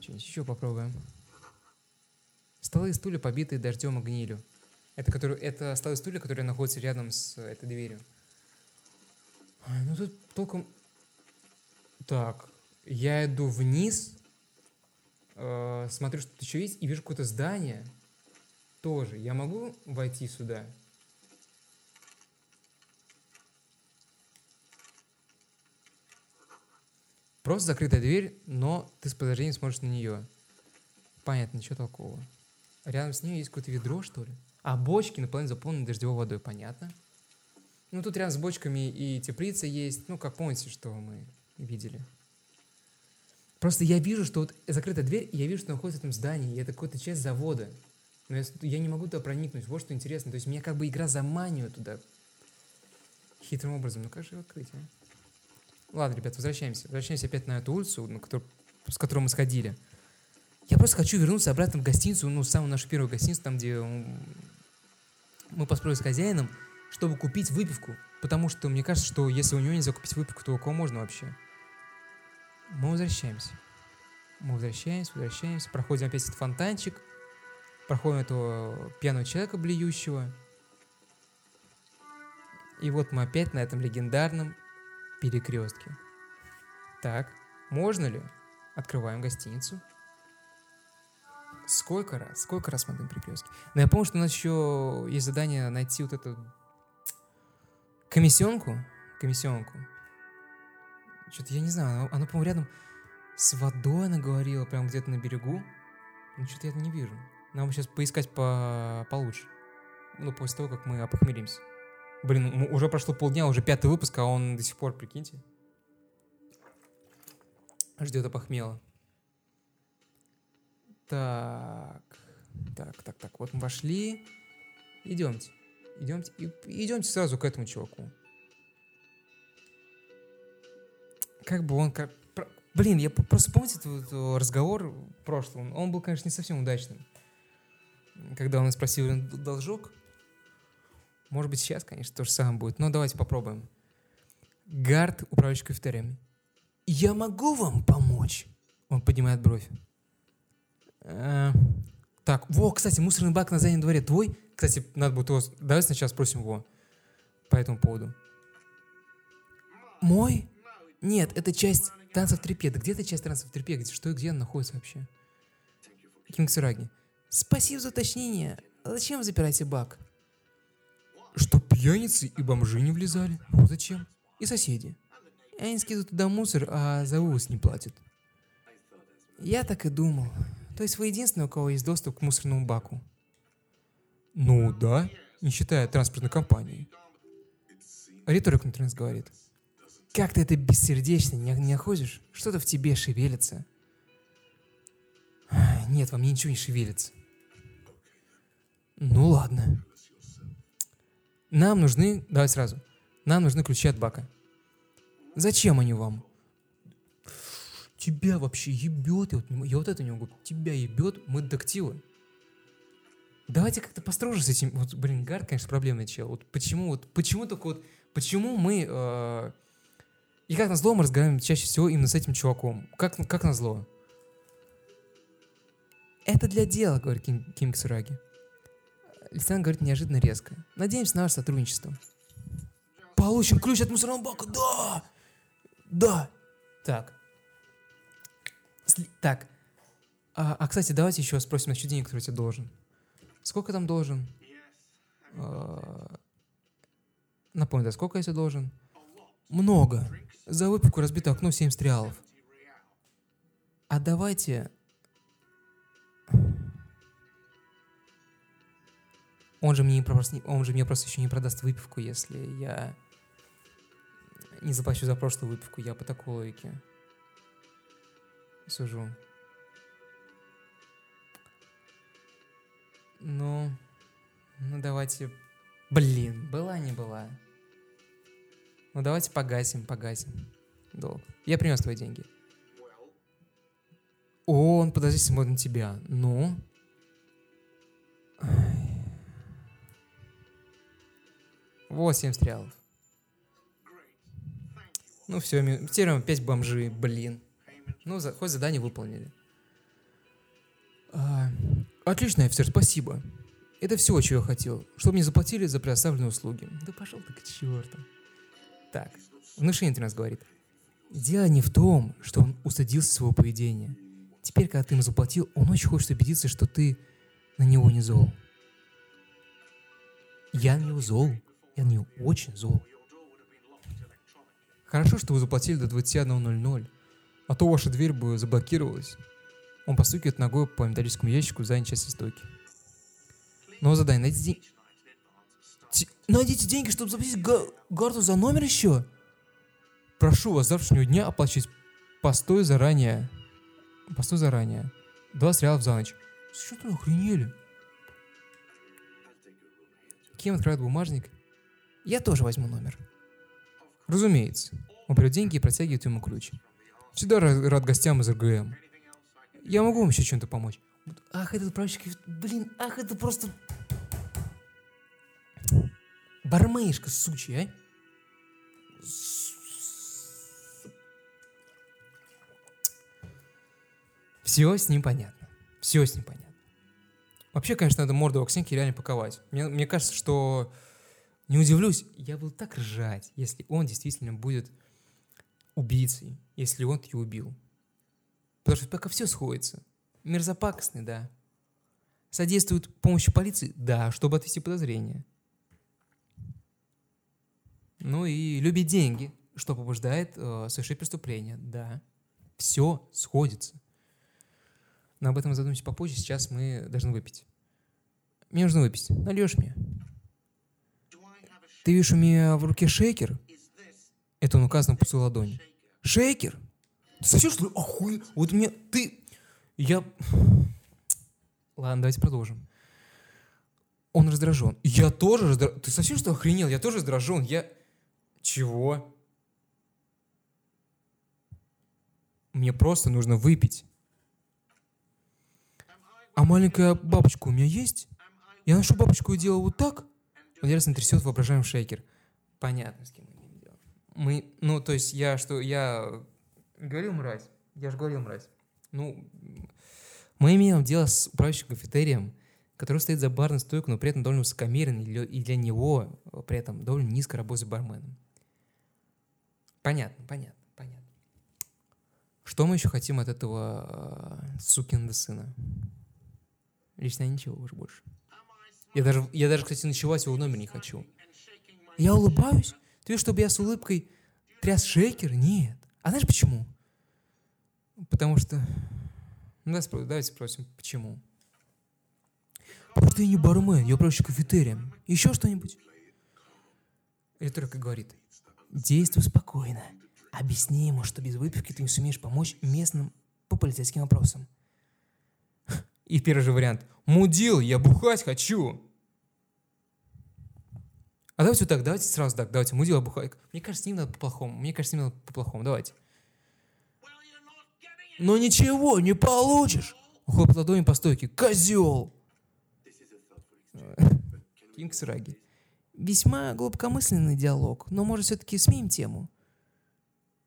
Что-нибудь еще попробуем. Столы и стулья, побитые дождем и гнилью. Это, который, это столы и стулья, которые находятся рядом с этой дверью. Ой, ну тут толком... Так, я иду вниз, э, смотрю, что тут еще есть, и вижу какое-то здание. Тоже. Я могу войти сюда? Просто закрытая дверь, но ты с подозрением смотришь на нее. Понятно, ничего такого. Рядом с ней есть какое-то ведро, что ли? А бочки наполовину заполнены дождевой водой, понятно. Ну, тут рядом с бочками и теплица есть. Ну, как помните, что мы видели. Просто я вижу, что вот закрыта дверь, и я вижу, что находится в этом здании, и это какая-то часть завода. Но я, я не могу туда проникнуть. Вот что интересно. То есть меня как бы игра заманивает туда хитрым образом. Ну как же его открыть, а? Ладно, ребят, возвращаемся. Возвращаемся опять на эту улицу, на которую, с которой мы сходили. Я просто хочу вернуться обратно в гостиницу, ну, самую нашу первую гостиницу, там, где мы построили с хозяином, чтобы купить выпивку. Потому что мне кажется, что если у него нельзя купить выпивку, то у кого можно вообще? Мы возвращаемся. Мы возвращаемся, возвращаемся, проходим опять этот фонтанчик, проходим этого пьяного человека блюющего. И вот мы опять на этом легендарном перекрестке. Так, можно ли? Открываем гостиницу. Сколько раз? Сколько раз мы на перекрестке? Но я помню, что у нас еще есть задание найти вот эту комиссионку. Комиссионку. Что-то я не знаю, оно, оно по-моему, рядом с водой она говорила, прям где-то на берегу. Ну, что-то я не вижу. Нам сейчас поискать по получше. Ну, после того, как мы опохмелимся. Блин, уже прошло полдня, уже пятый выпуск, а он до сих пор, прикиньте. Ждет опохмела. Так. Так, так, так. Вот мы вошли. Идемте. Идемте. Идемте сразу к этому чуваку. Как бы он как... Блин, я просто помните этот разговор прошлый? Он был, конечно, не совсем удачным. Когда он спросил должок, может быть, сейчас, конечно, то же самое будет, но давайте попробуем. Гард, управляющий кафетериями. «Я могу вам помочь?» Он поднимает бровь. Э, так, во, кстати, мусорный бак на заднем дворе твой? Кстати, надо будет его... Давай сначала спросим его по этому поводу. Мой? Нет, это часть танцев трепе. Да где эта часть танцев трепе? Где, что и где она находится вообще? Кингсураги. Спасибо за уточнение. Зачем вы бак? Что пьяницы и бомжи не влезали. Вот зачем. И соседи. Они скидывают туда мусор, а за вывоз не платят. Я так и думал. То есть вы единственный, у кого есть доступ к мусорному баку? Ну да, не считая транспортной компании. Риторик внутренность говорит. Как ты это бессердечно не, не находишь? Что-то в тебе шевелится. Нет, во мне ничего не шевелится. Ну ладно. Нам нужны, давай сразу, нам нужны ключи от бака. Зачем они вам? Тебя вообще ебет, я вот, я вот это не могу, тебя ебет, мы детективы. давайте как-то построже с этим. Вот, блин, Гард, конечно, проблемный чел. Вот почему, вот, почему только вот, почему мы, э, и как назло мы разговариваем чаще всего именно с этим чуваком? Как, как назло? Это для дела, говорит Ким, Ким Ксураги. Лейтенант говорит неожиданно резко. Надеемся на ваше сотрудничество. Получим ключ от мусорного бака, да! Да! Так. Так. А, а, кстати, давайте еще спросим насчет денег, которые тебе должен. Сколько там должен? А, Напомню, да, сколько я тебе должен? Много. За выпивку разбито окно 70 реалов. А давайте... Он же мне не просто, он же мне просто еще не продаст выпивку, если я не заплачу за прошлую выпивку. Я по такой логике сужу. Ну, ну давайте... Блин, была не была. Ну давайте погасим, погасим. Долг. Я принес твои деньги. О, он подозрительно смотрит на тебя. Ну? Ай. Вот 70 реалов. Ну все, теперь опять бомжи, блин. Ну, за, хоть задание выполнили. А, отлично, офицер, спасибо. Это все, чего я хотел. Чтобы мне заплатили за предоставленные услуги. Да пошел ты к черту. Так, внушение ты нас говорит. Дело не в том, что он устыдился своего поведения. Теперь, когда ты ему заплатил, он очень хочет убедиться, что ты на него не зол. Я него зол. На него очень зол. Хорошо, что вы заплатили до 21.00, а то ваша дверь бы заблокировалась. Он постукивает ногой по металлическому ящику задней части стойки. Но задание, найдите деньги. Найдите деньги, чтобы заплатить га- Гарту за номер еще? Прошу вас, завтрашнего дня оплачивать постой заранее. Постой заранее. 20 реалов за ночь. Что ты охренели? Кем открывает бумажник? Я тоже возьму номер. Разумеется. Он берет деньги и протягивает ему ключ. Всегда ра- рад гостям из РГМ. Я могу вам еще чем-то помочь? Ах, этот правщик, блин, ах, это просто... Бармеишка, сучья, а? Все с ним понятно. Все с ним понятно. Вообще, конечно, надо морду Оксенки реально паковать. Мне, мне кажется, что... Не удивлюсь, я буду так ржать, если он действительно будет убийцей, если он ее убил. Потому что пока все сходится. Мерзопакостный, да. Содействует помощи полиции, да, чтобы отвести подозрения. Ну и любит деньги, что побуждает э, совершить преступление, да. Все сходится. Но об этом задумаемся попозже, сейчас мы должны выпить. Мне нужно выпить. Нальешь мне? Ты видишь у меня в руке шейкер? Это он указан на пустую ладонь. Шейкер? Ты совсем что ли? Охуе... Вот мне... Ты... Я... Ладно, давайте продолжим. Он раздражен. Я тоже раздражен. Ты совсем что охренел? Я тоже раздражен. Я... Чего? Мне просто нужно выпить. А маленькая бабочка у меня есть? Я ношу бабочку и делаю вот так? Он яростно трясет воображаемый шейкер. Понятно, с кем мы имеем дело. Мы, ну, то есть я что, я говорил мразь? Я же говорил мразь. Ну, мы имеем дело с управляющим кафетерием, который стоит за барной стойкой, но при этом довольно высокомерен, и для, него э, при этом довольно низко работает барменом. Понятно, понятно, понятно. Что мы еще хотим от этого э, сукина сына? Лично ничего уже больше. Я даже, я даже, кстати, ночевать в его номер не хочу. Я улыбаюсь? Ты видишь, чтобы я с улыбкой тряс шейкер? Нет. А знаешь почему? Потому что... Ну, давайте, спро- давайте спросим, почему? Потому что я не бармен, я управляющий кафетерием. Еще что-нибудь? Риторика говорит. Действуй спокойно. Объясни ему, что без выпивки ты не сумеешь помочь местным по полицейским вопросам. И первый же вариант. Мудил, я бухать хочу. А давайте вот так, давайте сразу так, давайте, мудил, я бухать. Мне кажется, с ним надо по-плохому. Мне кажется, с ним надо по-плохому. Давайте. Но ничего, не получишь. Он хлопает ладонью по стойке. Козел! Кинг Сраги. Весьма глубокомысленный диалог, но, может, все-таки сменим тему?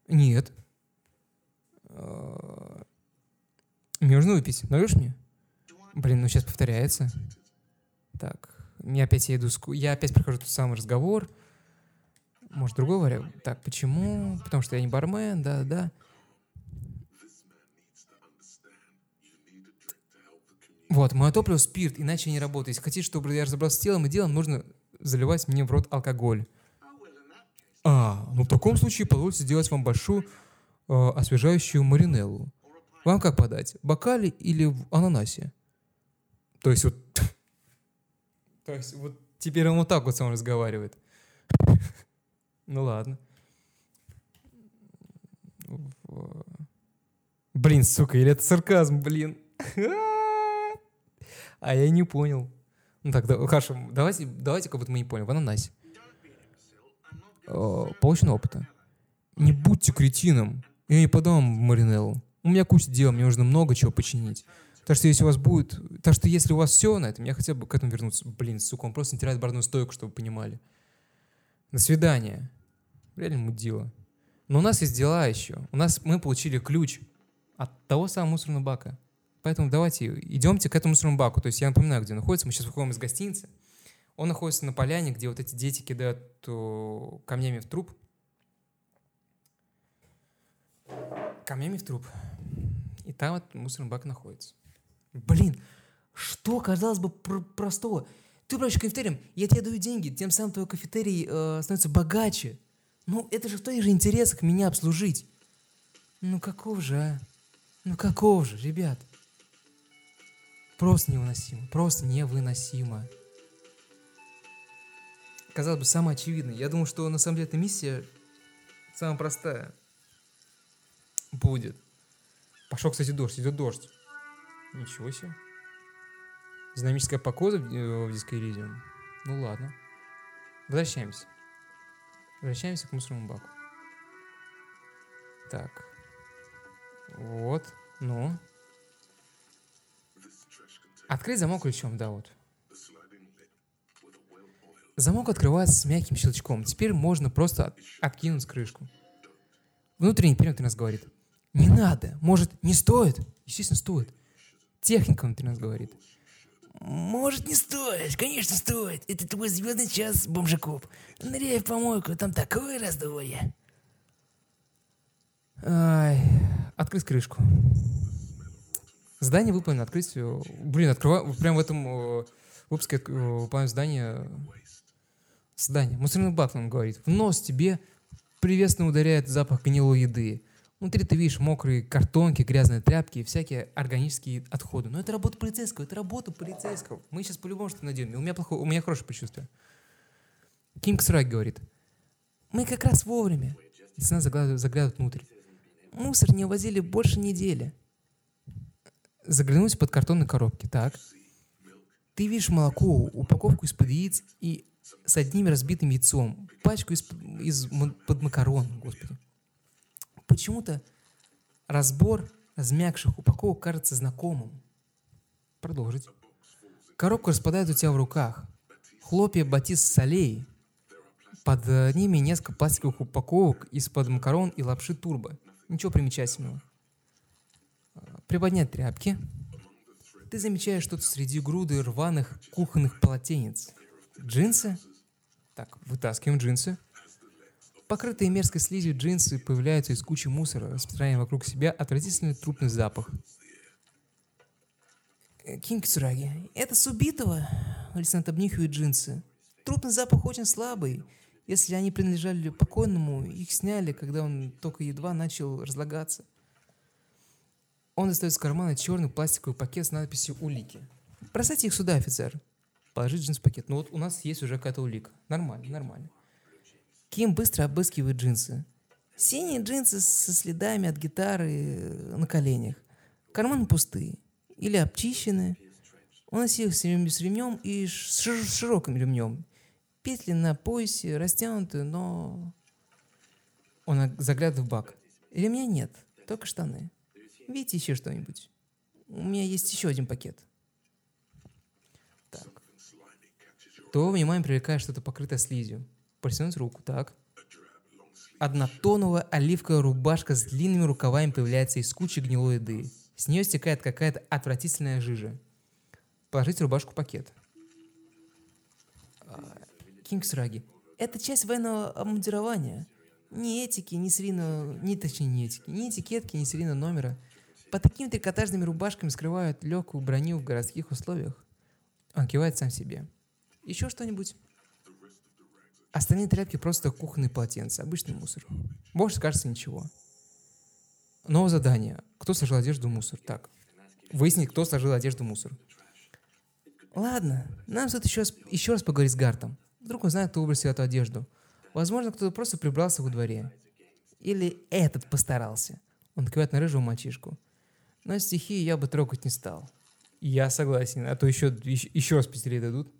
Нет. А, мне нужно выпить. Налешь мне? Блин, ну сейчас повторяется. Так, мне опять я иду... Я опять прохожу тот самый разговор. Может, другой вариант? Так, почему? Потому что я не бармен, да, да. Вот, мое топливо спирт, иначе не работает. Если хотите, чтобы я разобрался с телом и делом, нужно заливать мне в рот алкоголь. А, ну в таком случае позвольте сделать вам большую э, освежающую маринеллу. Вам как подать? В бокале или в ананасе? То есть вот... То есть вот теперь он вот так вот сам разговаривает. Ну ладно. Блин, сука, или это сарказм, блин. А я не понял. Ну так, хорошо, давайте, давайте как будто мы не поняли. В ананасе. Получено опыта. Не будьте кретином. Я не подам Маринеллу. У меня куча дел, мне нужно много чего починить. Так что если у вас будет... Так что если у вас все на этом, я хотел бы к этому вернуться. Блин, сука, он просто натирает барную стойку, чтобы вы понимали. До свидания. Реально мудила. Но у нас есть дела еще. У нас мы получили ключ от того самого мусорного бака. Поэтому давайте идемте к этому мусорному баку. То есть я напоминаю, где он находится. Мы сейчас выходим из гостиницы. Он находится на поляне, где вот эти дети кидают камнями в труп. Камнями в труп. И там вот мусорный бак находится. Блин, что, казалось бы, пр- простого? Ты управляешь кафетерием, я тебе даю деньги, тем самым твой кафетерий э, становится богаче. Ну, это же в твоих же интересах меня обслужить. Ну, каков же, а? Ну, каков же, ребят? Просто невыносимо. Просто невыносимо. Казалось бы, самое очевидное. Я думаю, что на самом деле эта миссия самая простая. Будет. Пошел, кстати, дождь. Идет дождь. Ничего себе. Динамическая погода в, э, Disco Elysium. Ну ладно. Возвращаемся. Возвращаемся к мусорному баку. Так. Вот. Ну. Открыть замок ключом, да, вот. Замок открывается с мягким щелчком. Теперь можно просто откинуть крышку. Внутренний периметр нас говорит. Не надо. Может, не стоит? Естественно, стоит. Техника внутри нас говорит. Может, не стоит. Конечно, стоит. Это твой звездный час, бомжекоп. Ныряй в помойку, там такое раздолье. Ай, открыть крышку. Здание выполнено, открыть... Блин, открываю... Прям в этом выпуске выполняю здание... Здание. Мусорный бак нам говорит. В нос тебе приветственно ударяет запах гнилой еды. Внутри ты видишь мокрые картонки, грязные тряпки и всякие органические отходы. Но это работа полицейского, это работа полицейского. Мы сейчас по-любому что найдем. У меня, плохое, у меня хорошее предчувствие. Кинг Срак говорит. Мы как раз вовремя. Лесна заглядывает, заглядывает внутрь. Мусор не увозили больше недели заглянуть под картонные коробки, так. Ты видишь молоко, упаковку из-под яиц и с одним разбитым яйцом, пачку из, из под макарон, господи. Почему-то разбор размягших упаковок кажется знакомым. Продолжить. Коробка распадает у тебя в руках. Хлопья батис солей. Под ними несколько пластиковых упаковок из-под макарон и лапши турбо. Ничего примечательного приподнять тряпки. Ты замечаешь что-то среди груды рваных кухонных полотенец. Джинсы? Так, вытаскиваем джинсы. Покрытые мерзкой слизью джинсы появляются из кучи мусора, распространяя вокруг себя отвратительный трупный запах. Э, Кинг Цураги, это с убитого? Лейтенант обнюхивает джинсы. Трупный запах очень слабый. Если они принадлежали покойному, их сняли, когда он только едва начал разлагаться. Он достает из кармана черный пластиковый пакет с надписью «Улики». Бросайте их сюда, офицер. Положить джинс в пакет. Ну вот у нас есть уже какая-то улика. Нормально, нормально. Ким быстро обыскивает джинсы. Синие джинсы со следами от гитары э, на коленях. Карманы пустые. Или обчищены. Он носил с ремнем и с широким ремнем. Петли на поясе растянуты, но... Он заглядывает в бак. Ремня нет, только штаны. Видите еще что-нибудь? У меня есть еще один пакет. Так. то внимание привлекает что-то покрытое слизью. Протянуть руку, так. Однотоновая оливковая рубашка с длинными рукавами появляется из кучи гнилой еды. С нее стекает какая-то отвратительная жижа. Положить рубашку в пакет. Кингсраги. Это часть военного обмундирования. Ни этики, ни серийного... Ни, точнее, не этики. Ни этикетки, ни серийного номера. По таким трикотажными рубашками скрывают легкую броню в городских условиях. Он кивает сам себе. Еще что-нибудь? Остальные тряпки просто кухонные полотенца, обычный мусор. Больше, кажется, ничего. Новое задание. Кто сложил одежду в мусор? Так. Выяснить, кто сложил одежду в мусор. Ладно, нам тут еще, еще раз поговорить с Гартом. Вдруг он знает, кто выбросил эту одежду. Возможно, кто-то просто прибрался во дворе. Или этот постарался. Он кивает на рыжего мальчишку. Но стихи я бы трогать не стал. Я согласен. А то еще, еще, еще раз пятилей дадут.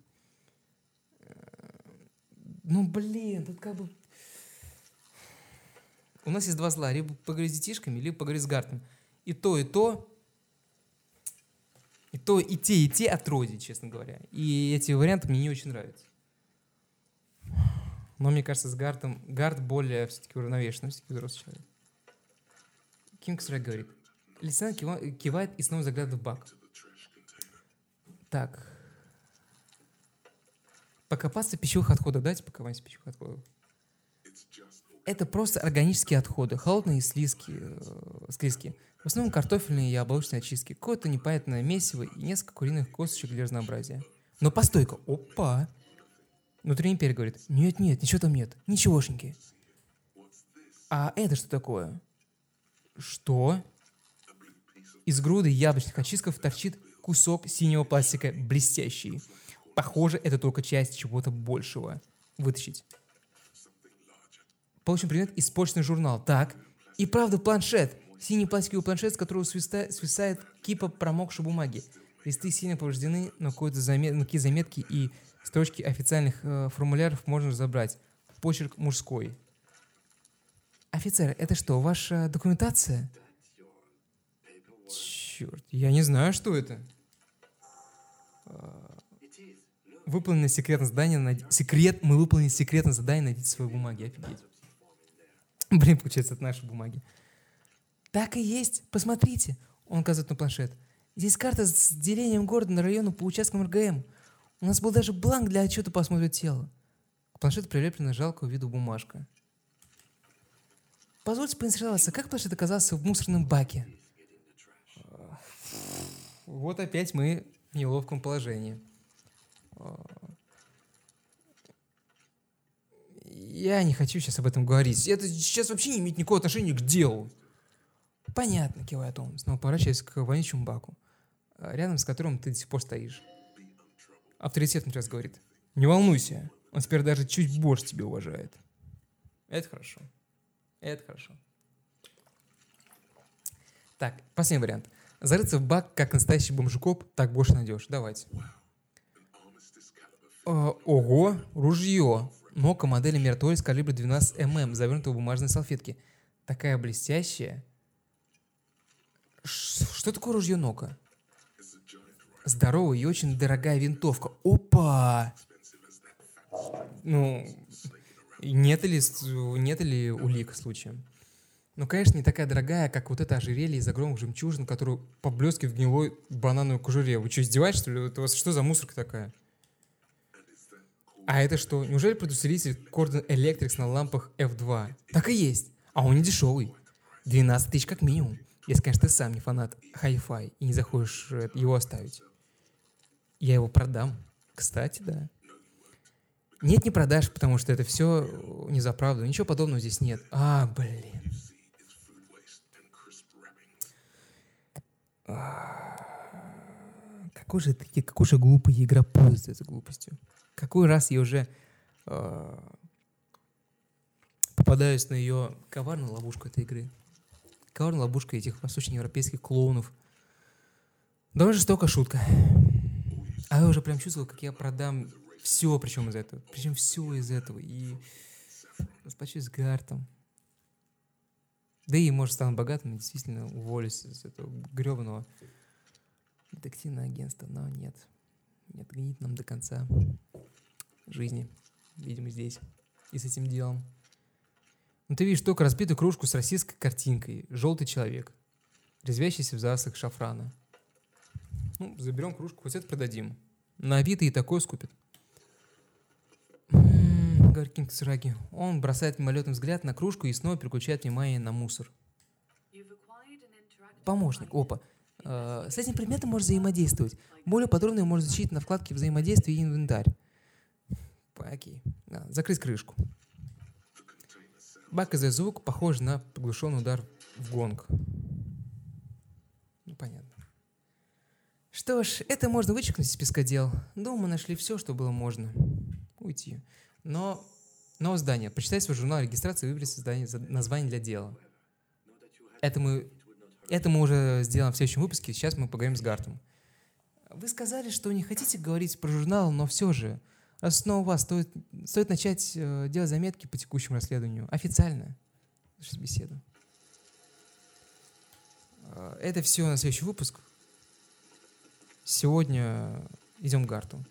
Ну, блин, тут как бы... У нас есть два зла. Либо поговорить с детишками, либо поговорить с Гартом. И то, и то... И то, и те, и те отродья, честно говоря. И эти варианты мне не очень нравятся. Но мне кажется, с Гартом... Гард более все-таки уравновешенный, все-таки взрослый человек. Кингсрай говорит. Лейтенант кивает и снова заглядывает в бак. Так. Покопаться в пищевых отходах. Давайте покопаемся в пищевых отходах. Это просто органические отходы, холодные и слизкие, э, слизкие. В основном картофельные и яблочные очистки, какое-то непонятное месиво и несколько куриных косточек для разнообразия. Но постойка, опа! Внутренний империя говорит, нет-нет, ничего там нет, ничегошеньки. А это что такое? Что? Из груды яблочных очистков торчит кусок синего пластика, блестящий. Похоже, это только часть чего-то большего. Вытащить. Получен предмет испорченный журнал. Так. И правда планшет. Синий пластиковый планшет, с которого свисает, свисает кипа промокшей бумаги. Листы сильно повреждены, но какие-то замет, заметки и строчки официальных э, формуляров можно разобрать. Почерк мужской. Офицер, это что, ваша документация? Черт, я не знаю, что это. А, выполнено секретное задание, найди... секрет, мы выполнили секретное задание, найдите свои бумаги, офигеть. Блин, получается, это наши бумаги. Так и есть, посмотрите. Он указывает на планшет. Здесь карта с делением города на районы по участкам РГМ. У нас был даже бланк для отчета по осмотру тела. К планшету прилеплена жалкого виду бумажка. Позвольте поинтересоваться, как планшет оказался в мусорном баке? Вот опять мы в неловком положении. Я не хочу сейчас об этом говорить. Это сейчас вообще не имеет никакого отношения к делу. Понятно, кивает он, снова поворачиваясь к вонючему баку, рядом с которым ты до сих пор стоишь. Авторитет сейчас говорит. Не волнуйся, он теперь даже чуть больше тебя уважает. Это хорошо. Это хорошо. Так, последний вариант. Зарыться в бак, как настоящий бомжукоп, так больше найдешь. Давайте. Э, ого, ружье. Нока модели Мирторис калибра 12 мм, завернутая в бумажной салфетке. Такая блестящая. Что такое ружье Нока? Здоровая и очень дорогая винтовка. Опа! Ну, нет ли, нет ли улик случаем? Ну, конечно, не такая дорогая, как вот это ожерелье из огромных жемчужин, которую поблескивает в гнилой банановой кожуре. Вы что, издеваетесь, что ли? Это у вас что за мусорка такая? А это что? Неужели предусилитель Cordon Electrics на лампах F2? Так и есть. А он не дешевый. 12 тысяч как минимум. Если, конечно, ты сам не фанат Hi-Fi и не захочешь э, его оставить. Я его продам. Кстати, да. Нет, не продашь, потому что это все не за правду. Ничего подобного здесь нет. А, блин. Какой же, какой же глупый игра пользуется глупостью. Какой раз я уже э, попадаюсь на ее коварную ловушку этой игры. Коварная ловушка этих восточноевропейских клоунов. Довольно жестокая шутка. А я уже прям чувствовал, как я продам все, причем из этого. Причем все из этого. И расплачусь с Гартом. Да и, может, стану богатым и действительно уволюсь из этого гребаного детективного агентства. Но нет. Нет, гонит нам до конца. жизни, видимо, здесь и с этим делом. Ну, ты видишь только разбитую кружку с российской картинкой. Желтый человек, резвящийся в засах шафрана. Ну, заберем кружку, хоть это продадим. На Авито и такое скупит. М-м, говорит Кинг Сраги. Он бросает мимолетный взгляд на кружку и снова переключает внимание на мусор. Помощник. Опа. Э, с этим предметом можно взаимодействовать. Более подробно можно изучить на вкладке взаимодействия и инвентарь. Окей. Да, закрыть крышку. Бак издает звук, похожий на приглушенный удар в гонг. Ну, понятно. Что ж, это можно вычеркнуть из списка дел. Думаю, нашли все, что было можно. Уйти. Но новое здание. Почитай свой журнал регистрации и выбери создание, название для дела. Это мы, это мы уже сделаем в следующем выпуске. Сейчас мы поговорим с Гартом. Вы сказали, что не хотите говорить про журнал, но все же, раз снова у вас, стоит, стоит начать э, делать заметки по текущему расследованию. Официально. Слушать беседу. Э, это все на следующий выпуск. Сегодня идем к Гарту.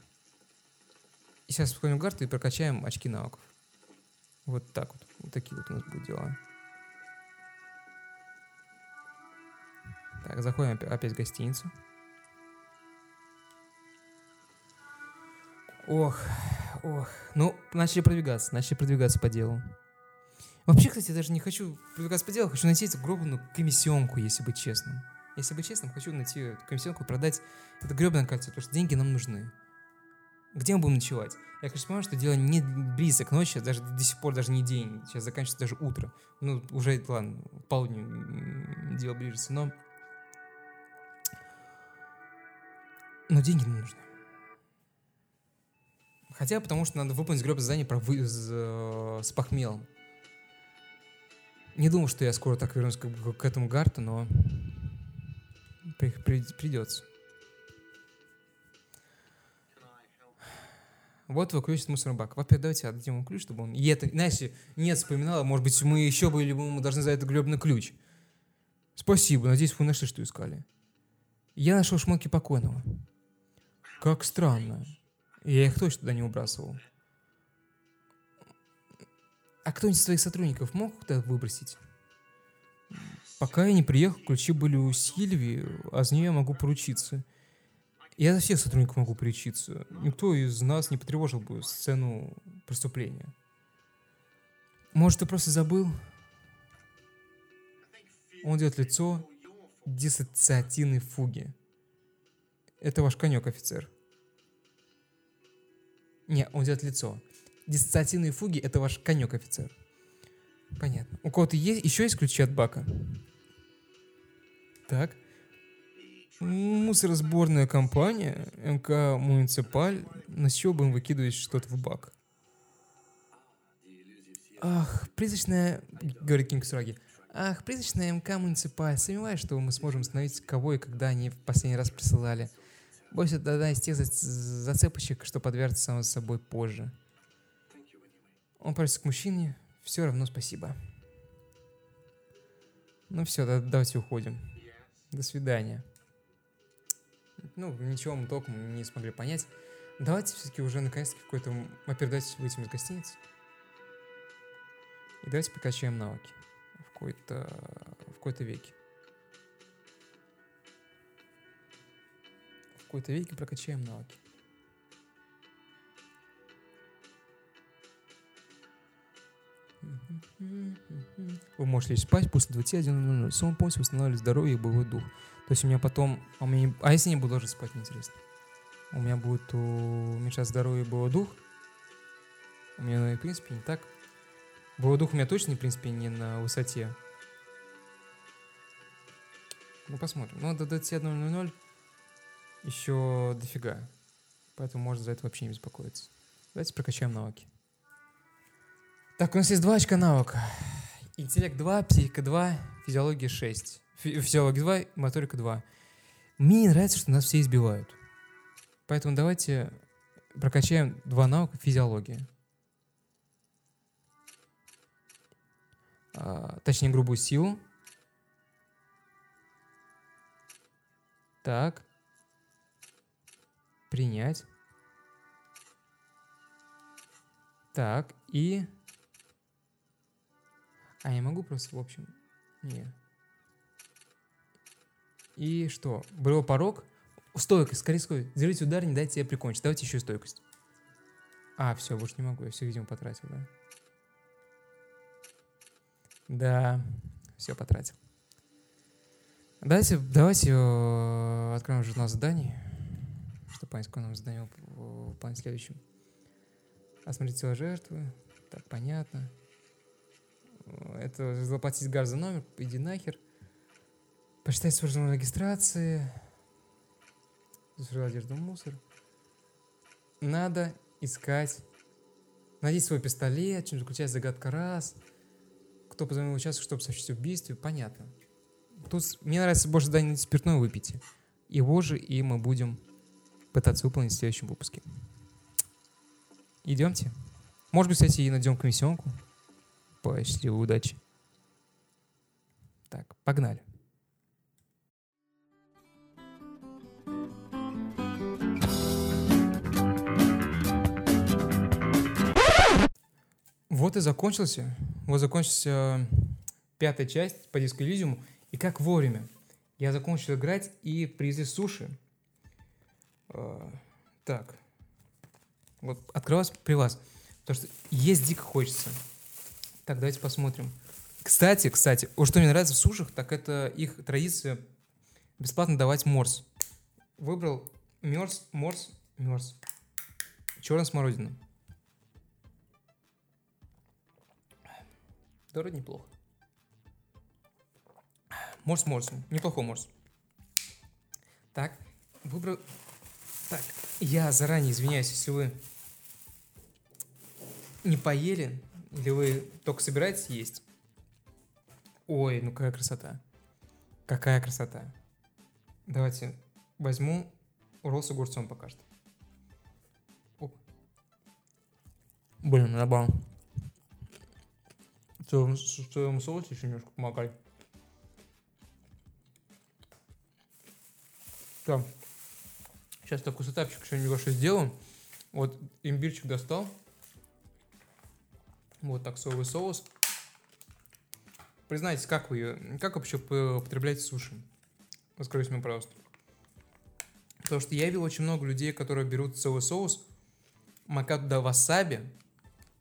И сейчас сходим к Гарту и прокачаем очки навыков. Вот так вот. Вот такие вот у нас будут дела. Так, заходим опять в гостиницу. Ох, ох. Ну, начали продвигаться, начали продвигаться по делу. Вообще, кстати, я даже не хочу продвигаться по делу, хочу найти эту гробаную комиссионку, если быть честным. Если быть честным, хочу найти комиссионку и продать это гребаное кольцо, потому что деньги нам нужны. Где мы будем ночевать? Я, конечно, понимаю, что дело не близко к ночи, даже до сих пор даже не день, сейчас заканчивается даже утро. Ну, уже, ладно, полдню дело ближется, но... Но деньги нам нужны. Хотя потому что надо выполнить гребаное задание про вы... с, э, с похмелом. Не думал, что я скоро так вернусь к, к этому гарту, но при, при, придется. Вот вы ключ от мусорного бака. Во-первых, давайте отдадим ему ключ, чтобы он... И это, знаете, нет, вспоминала, может быть, мы еще были бы, мы должны за это гребный ключ. Спасибо, надеюсь, вы нашли, что искали. Я нашел шмотки покойного. Как странно. Я их точно туда не убрасывал. А кто-нибудь из своих сотрудников мог туда выбросить? Пока я не приехал, ключи были у Сильвии, а за нее я могу поручиться. Я за всех сотрудников могу поручиться. Никто из нас не потревожил бы сцену преступления. Может, ты просто забыл? Он делает лицо диссоциативной фуги. Это ваш конек, офицер. Не, он делает лицо. Диссоциативные фуги — это ваш конек, офицер. Понятно. У кого-то есть, еще есть ключи от бака? Так. Мусоросборная компания, МК «Муниципаль», на чего будем выкидывать что-то в бак? Ах, призрачная... Говорит Кинг Сураги. Ах, призрачная МК «Муниципаль». Сомневаюсь, что мы сможем установить, кого и когда они в последний раз присылали. Боюсь, это одна из тех зацепочек, что подвергнется само собой позже. Он просится к мужчине. Все равно спасибо. Ну все, да, давайте уходим. До свидания. Ну, ничего мы толком не смогли понять. Давайте все-таки уже наконец-таки какой-то... Во-первых, давайте выйдем из гостиницы. И давайте покачаем навыки в какой-то в какой-то веке. Какой-то веке прокачаем навыки. Вы можете спать после 21.00. Сон полностью восстанавливает здоровье и боевой дух. То есть у меня потом... А, у меня, а если не буду даже спать, интересно? У меня будет уменьшать здоровье и боевой дух. У меня, ну, в принципе, не так. Боевой дух у меня точно, в принципе, не на высоте. Ну, посмотрим. Ну, до 21.00 еще дофига. Поэтому можно за это вообще не беспокоиться. Давайте прокачаем навыки. Так, у нас есть два очка навыка. Интеллект 2, психика 2, физиология 6. Физиология 2, моторика 2. Мне не нравится, что нас все избивают. Поэтому давайте прокачаем два навыка физиологии. А, точнее, грубую силу. Так. Принять. Так, и... А я могу просто, в общем... Нет. И что? Был порог. Стойкость, скорее скорее. Держите удар, не дайте себе прикончить. Давайте еще стойкость. А, все, больше не могу. Я все, видимо, потратил, да? Да, все потратил. Давайте, давайте э, откроем журнал заданий, понять, какое нам задание в плане следующем. Осмотреть тело жертвы. Так, понятно. Это заплатить газ за номер, иди нахер. Посчитать сложную регистрации. Засорил одежду мусор. Надо искать. Найди свой пистолет, чем заключается загадка раз. Кто позвонил участок, чтобы сообщить убийстве, понятно. Тут мне нравится больше задание спиртное выпейте. Его же и мы будем пытаться выполнить в следующем выпуске. Идемте. Может быть, кстати, и найдем комиссионку. По счастливой удачи. Так, погнали. Вот и закончился. Вот закончился пятая часть по Элизиуму. И как вовремя. Я закончил играть и привезли суши. Так. Вот открылась при вас. Потому что есть дико хочется. Так, давайте посмотрим. Кстати, кстати, вот что мне нравится в сушах, так это их традиция бесплатно давать морс. Выбрал мерз, морс, мерз. Черная смородина. Да, вроде неплохо. Морс морсом. Неплохой морс. Так, выбрал... Так, я заранее извиняюсь, если вы не поели, или вы только собираетесь есть. Ой, ну какая красота. Какая красота. Давайте возьму ролл с огурцом пока что. Оп. Блин, набал в своем соусе еще немножко помогай. Так. Сейчас такой сетапчик еще немножко сделаем. Вот имбирчик достал. Вот так соевый соус. Признайтесь, как вы, как вообще употребляете суши? Раскройте мне, пожалуйста. Потому что я видел очень много людей, которые берут соевый соус, макают туда васаби,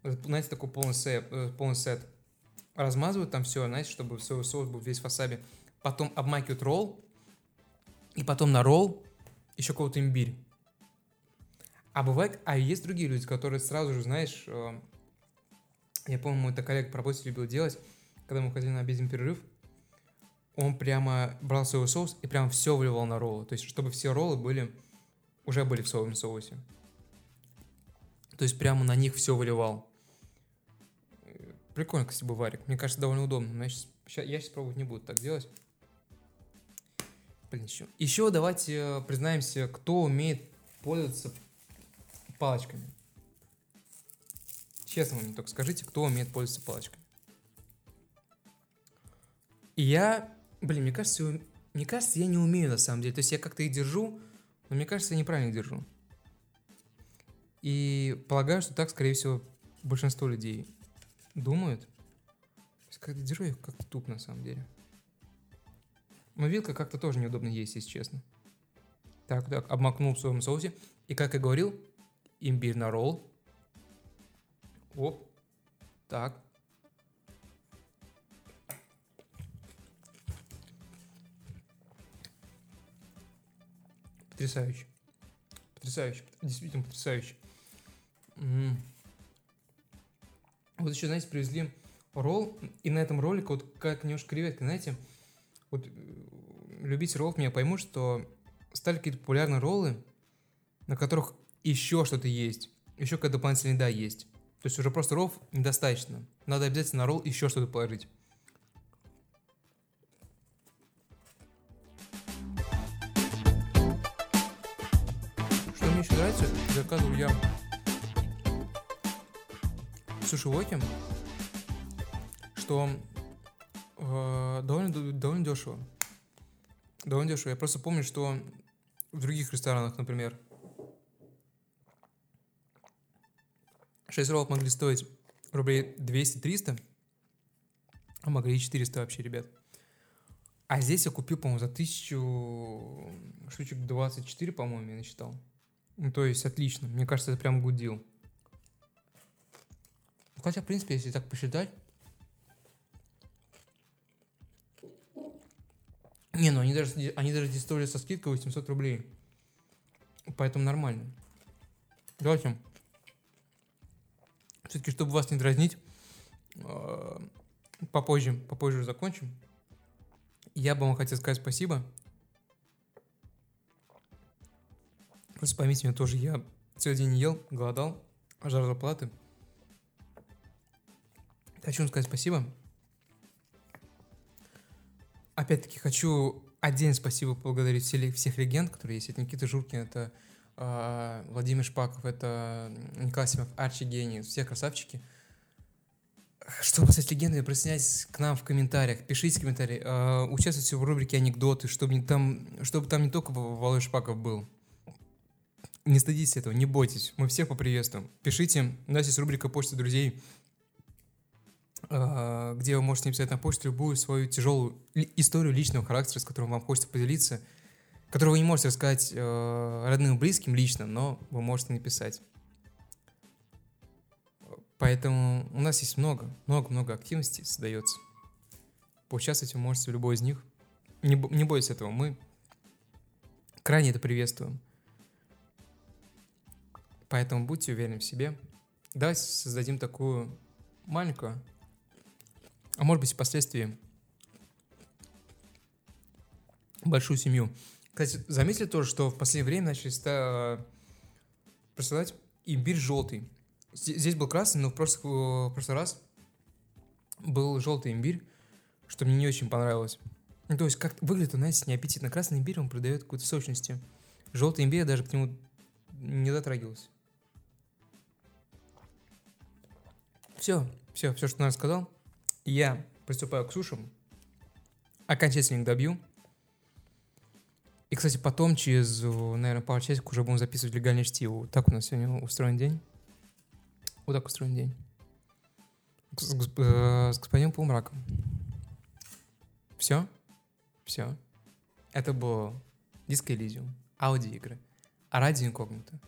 знаете, такой полный сет, э, полный сет размазывают там все, знаете, чтобы соевый соус был весь в васаби. Потом обмакивают ролл, и потом на ролл еще какой-то имбирь. А бывает, а есть другие люди, которые сразу же, знаешь, э, я помню, мой коллега по работе любил делать, когда мы ходили на обеденный перерыв, он прямо брал соевый соус и прям все выливал на роллы. То есть, чтобы все роллы были, уже были в соевом соусе. То есть, прямо на них все выливал. Прикольно, кстати, быварик. Мне кажется, довольно удобно. Но я сейчас, я сейчас пробовать не буду так делать. Блин, еще. Еще давайте э, признаемся, кто умеет пользоваться палочками. Честно мне только скажите, кто умеет пользоваться палочками. И я, блин, мне кажется, мне кажется, я не умею на самом деле. То есть я как-то их держу, но мне кажется, я неправильно их держу. И полагаю, что так, скорее всего, большинство людей думают. Когда держу их как-то туп на самом деле. Но вилка как-то тоже неудобно есть, если честно. Так, так, обмакнул в своем соусе. И, как я говорил, имбирь на ролл. Оп. Так. Потрясающе. Потрясающе. Действительно потрясающе. М-м. Вот еще, знаете, привезли ролл, и на этом ролике вот как немножко креветка, знаете, вот э, любители роллов меня поймут, что стали какие-то популярные роллы, на которых еще что-то есть, еще какая-то дополнительная еда есть. То есть уже просто роллов недостаточно. Надо обязательно на ролл еще что-то положить. Что мне еще нравится, заказываю я суши-воки, что довольно, довольно дешево. Довольно дешево. Я просто помню, что в других ресторанах, например, 6 роллов могли стоить рублей 200-300, а могли и 400 вообще, ребят. А здесь я купил, по-моему, за тысячу штучек 24, по-моему, я насчитал. Ну, то есть отлично. Мне кажется, это прям гудил. Хотя, в принципе, если так посчитать... Не, ну они даже, они даже здесь стоили со скидкой 800 рублей. Поэтому нормально. Давайте. Все-таки, чтобы вас не дразнить, э, попозже, попозже закончим. Я бы вам хотел сказать спасибо. Просто поймите меня тоже, я целый день ел, голодал, жар зарплаты. Хочу вам сказать спасибо. Опять-таки хочу отдельно спасибо поблагодарить всех, всех легенд, которые есть. Это Никита Журкин, это э, Владимир Шпаков, это Николай Симов, Арчи Гений, все красавчики. Чтобы стать легендой, присоединяйтесь к нам в комментариях, пишите комментарии, э, участвуйте в рубрике «Анекдоты», чтобы, не там, чтобы там не только Володя Шпаков был. Не стыдитесь этого, не бойтесь, мы всех поприветствуем. Пишите, у нас есть рубрика «Почта друзей», где вы можете написать на почту любую свою тяжелую историю личного характера, с которым вам хочется поделиться, которую вы не можете рассказать э, родным и близким лично, но вы можете написать. Поэтому у нас есть много, много-много активностей создается. Поучаствовать вы можете в любой из них. Не, не бойтесь этого, мы крайне это приветствуем. Поэтому будьте уверены в себе. Давайте создадим такую маленькую, а может быть впоследствии большую семью. Кстати, заметили тоже, что в последнее время начали ста- продавать имбирь желтый. Здесь был красный, но в прошлый, в прошлый раз был желтый имбирь, что мне не очень понравилось. Ну, то есть, как выглядит, он, знаете, неаппетитно. Красный имбирь, он придает какую-то сочности. Желтый имбирь, я даже к нему не дотрагивался. Все, все, все, что я сказал. Я приступаю к сушам. Окончательно их добью. И, кстати, потом, через, наверное, пару часиков уже будем записывать легальное чтиво. Так у нас сегодня устроен день. Вот так устроен день. С, с, э, с господином Полумраком. Все? Все. Это было Диско Элизиум, аудиоигры, а радио инкогнито.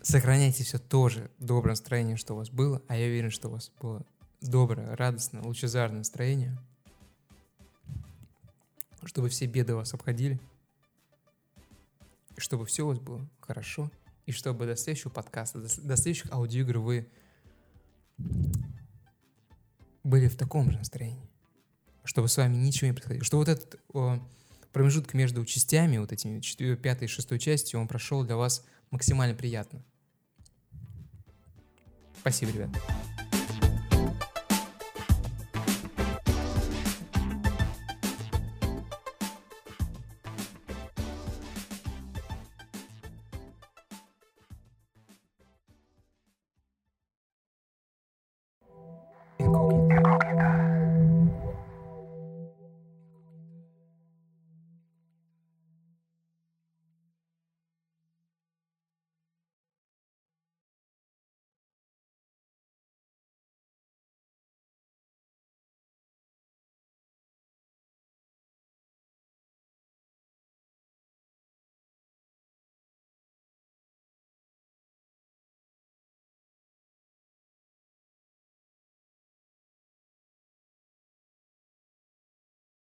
Сохраняйте все тоже доброе настроение, что у вас было, а я уверен, что у вас было доброе, радостное, лучезарное настроение, чтобы все беды вас обходили, чтобы все у вас было хорошо, и чтобы до следующего подкаста, до, следующих аудиоигр вы были в таком же настроении. Чтобы с вами ничего не происходило. Что вот этот о, промежуток между частями, вот этими четвер- пятой и шестой частью, он прошел для вас максимально приятно. Спасибо, ребят.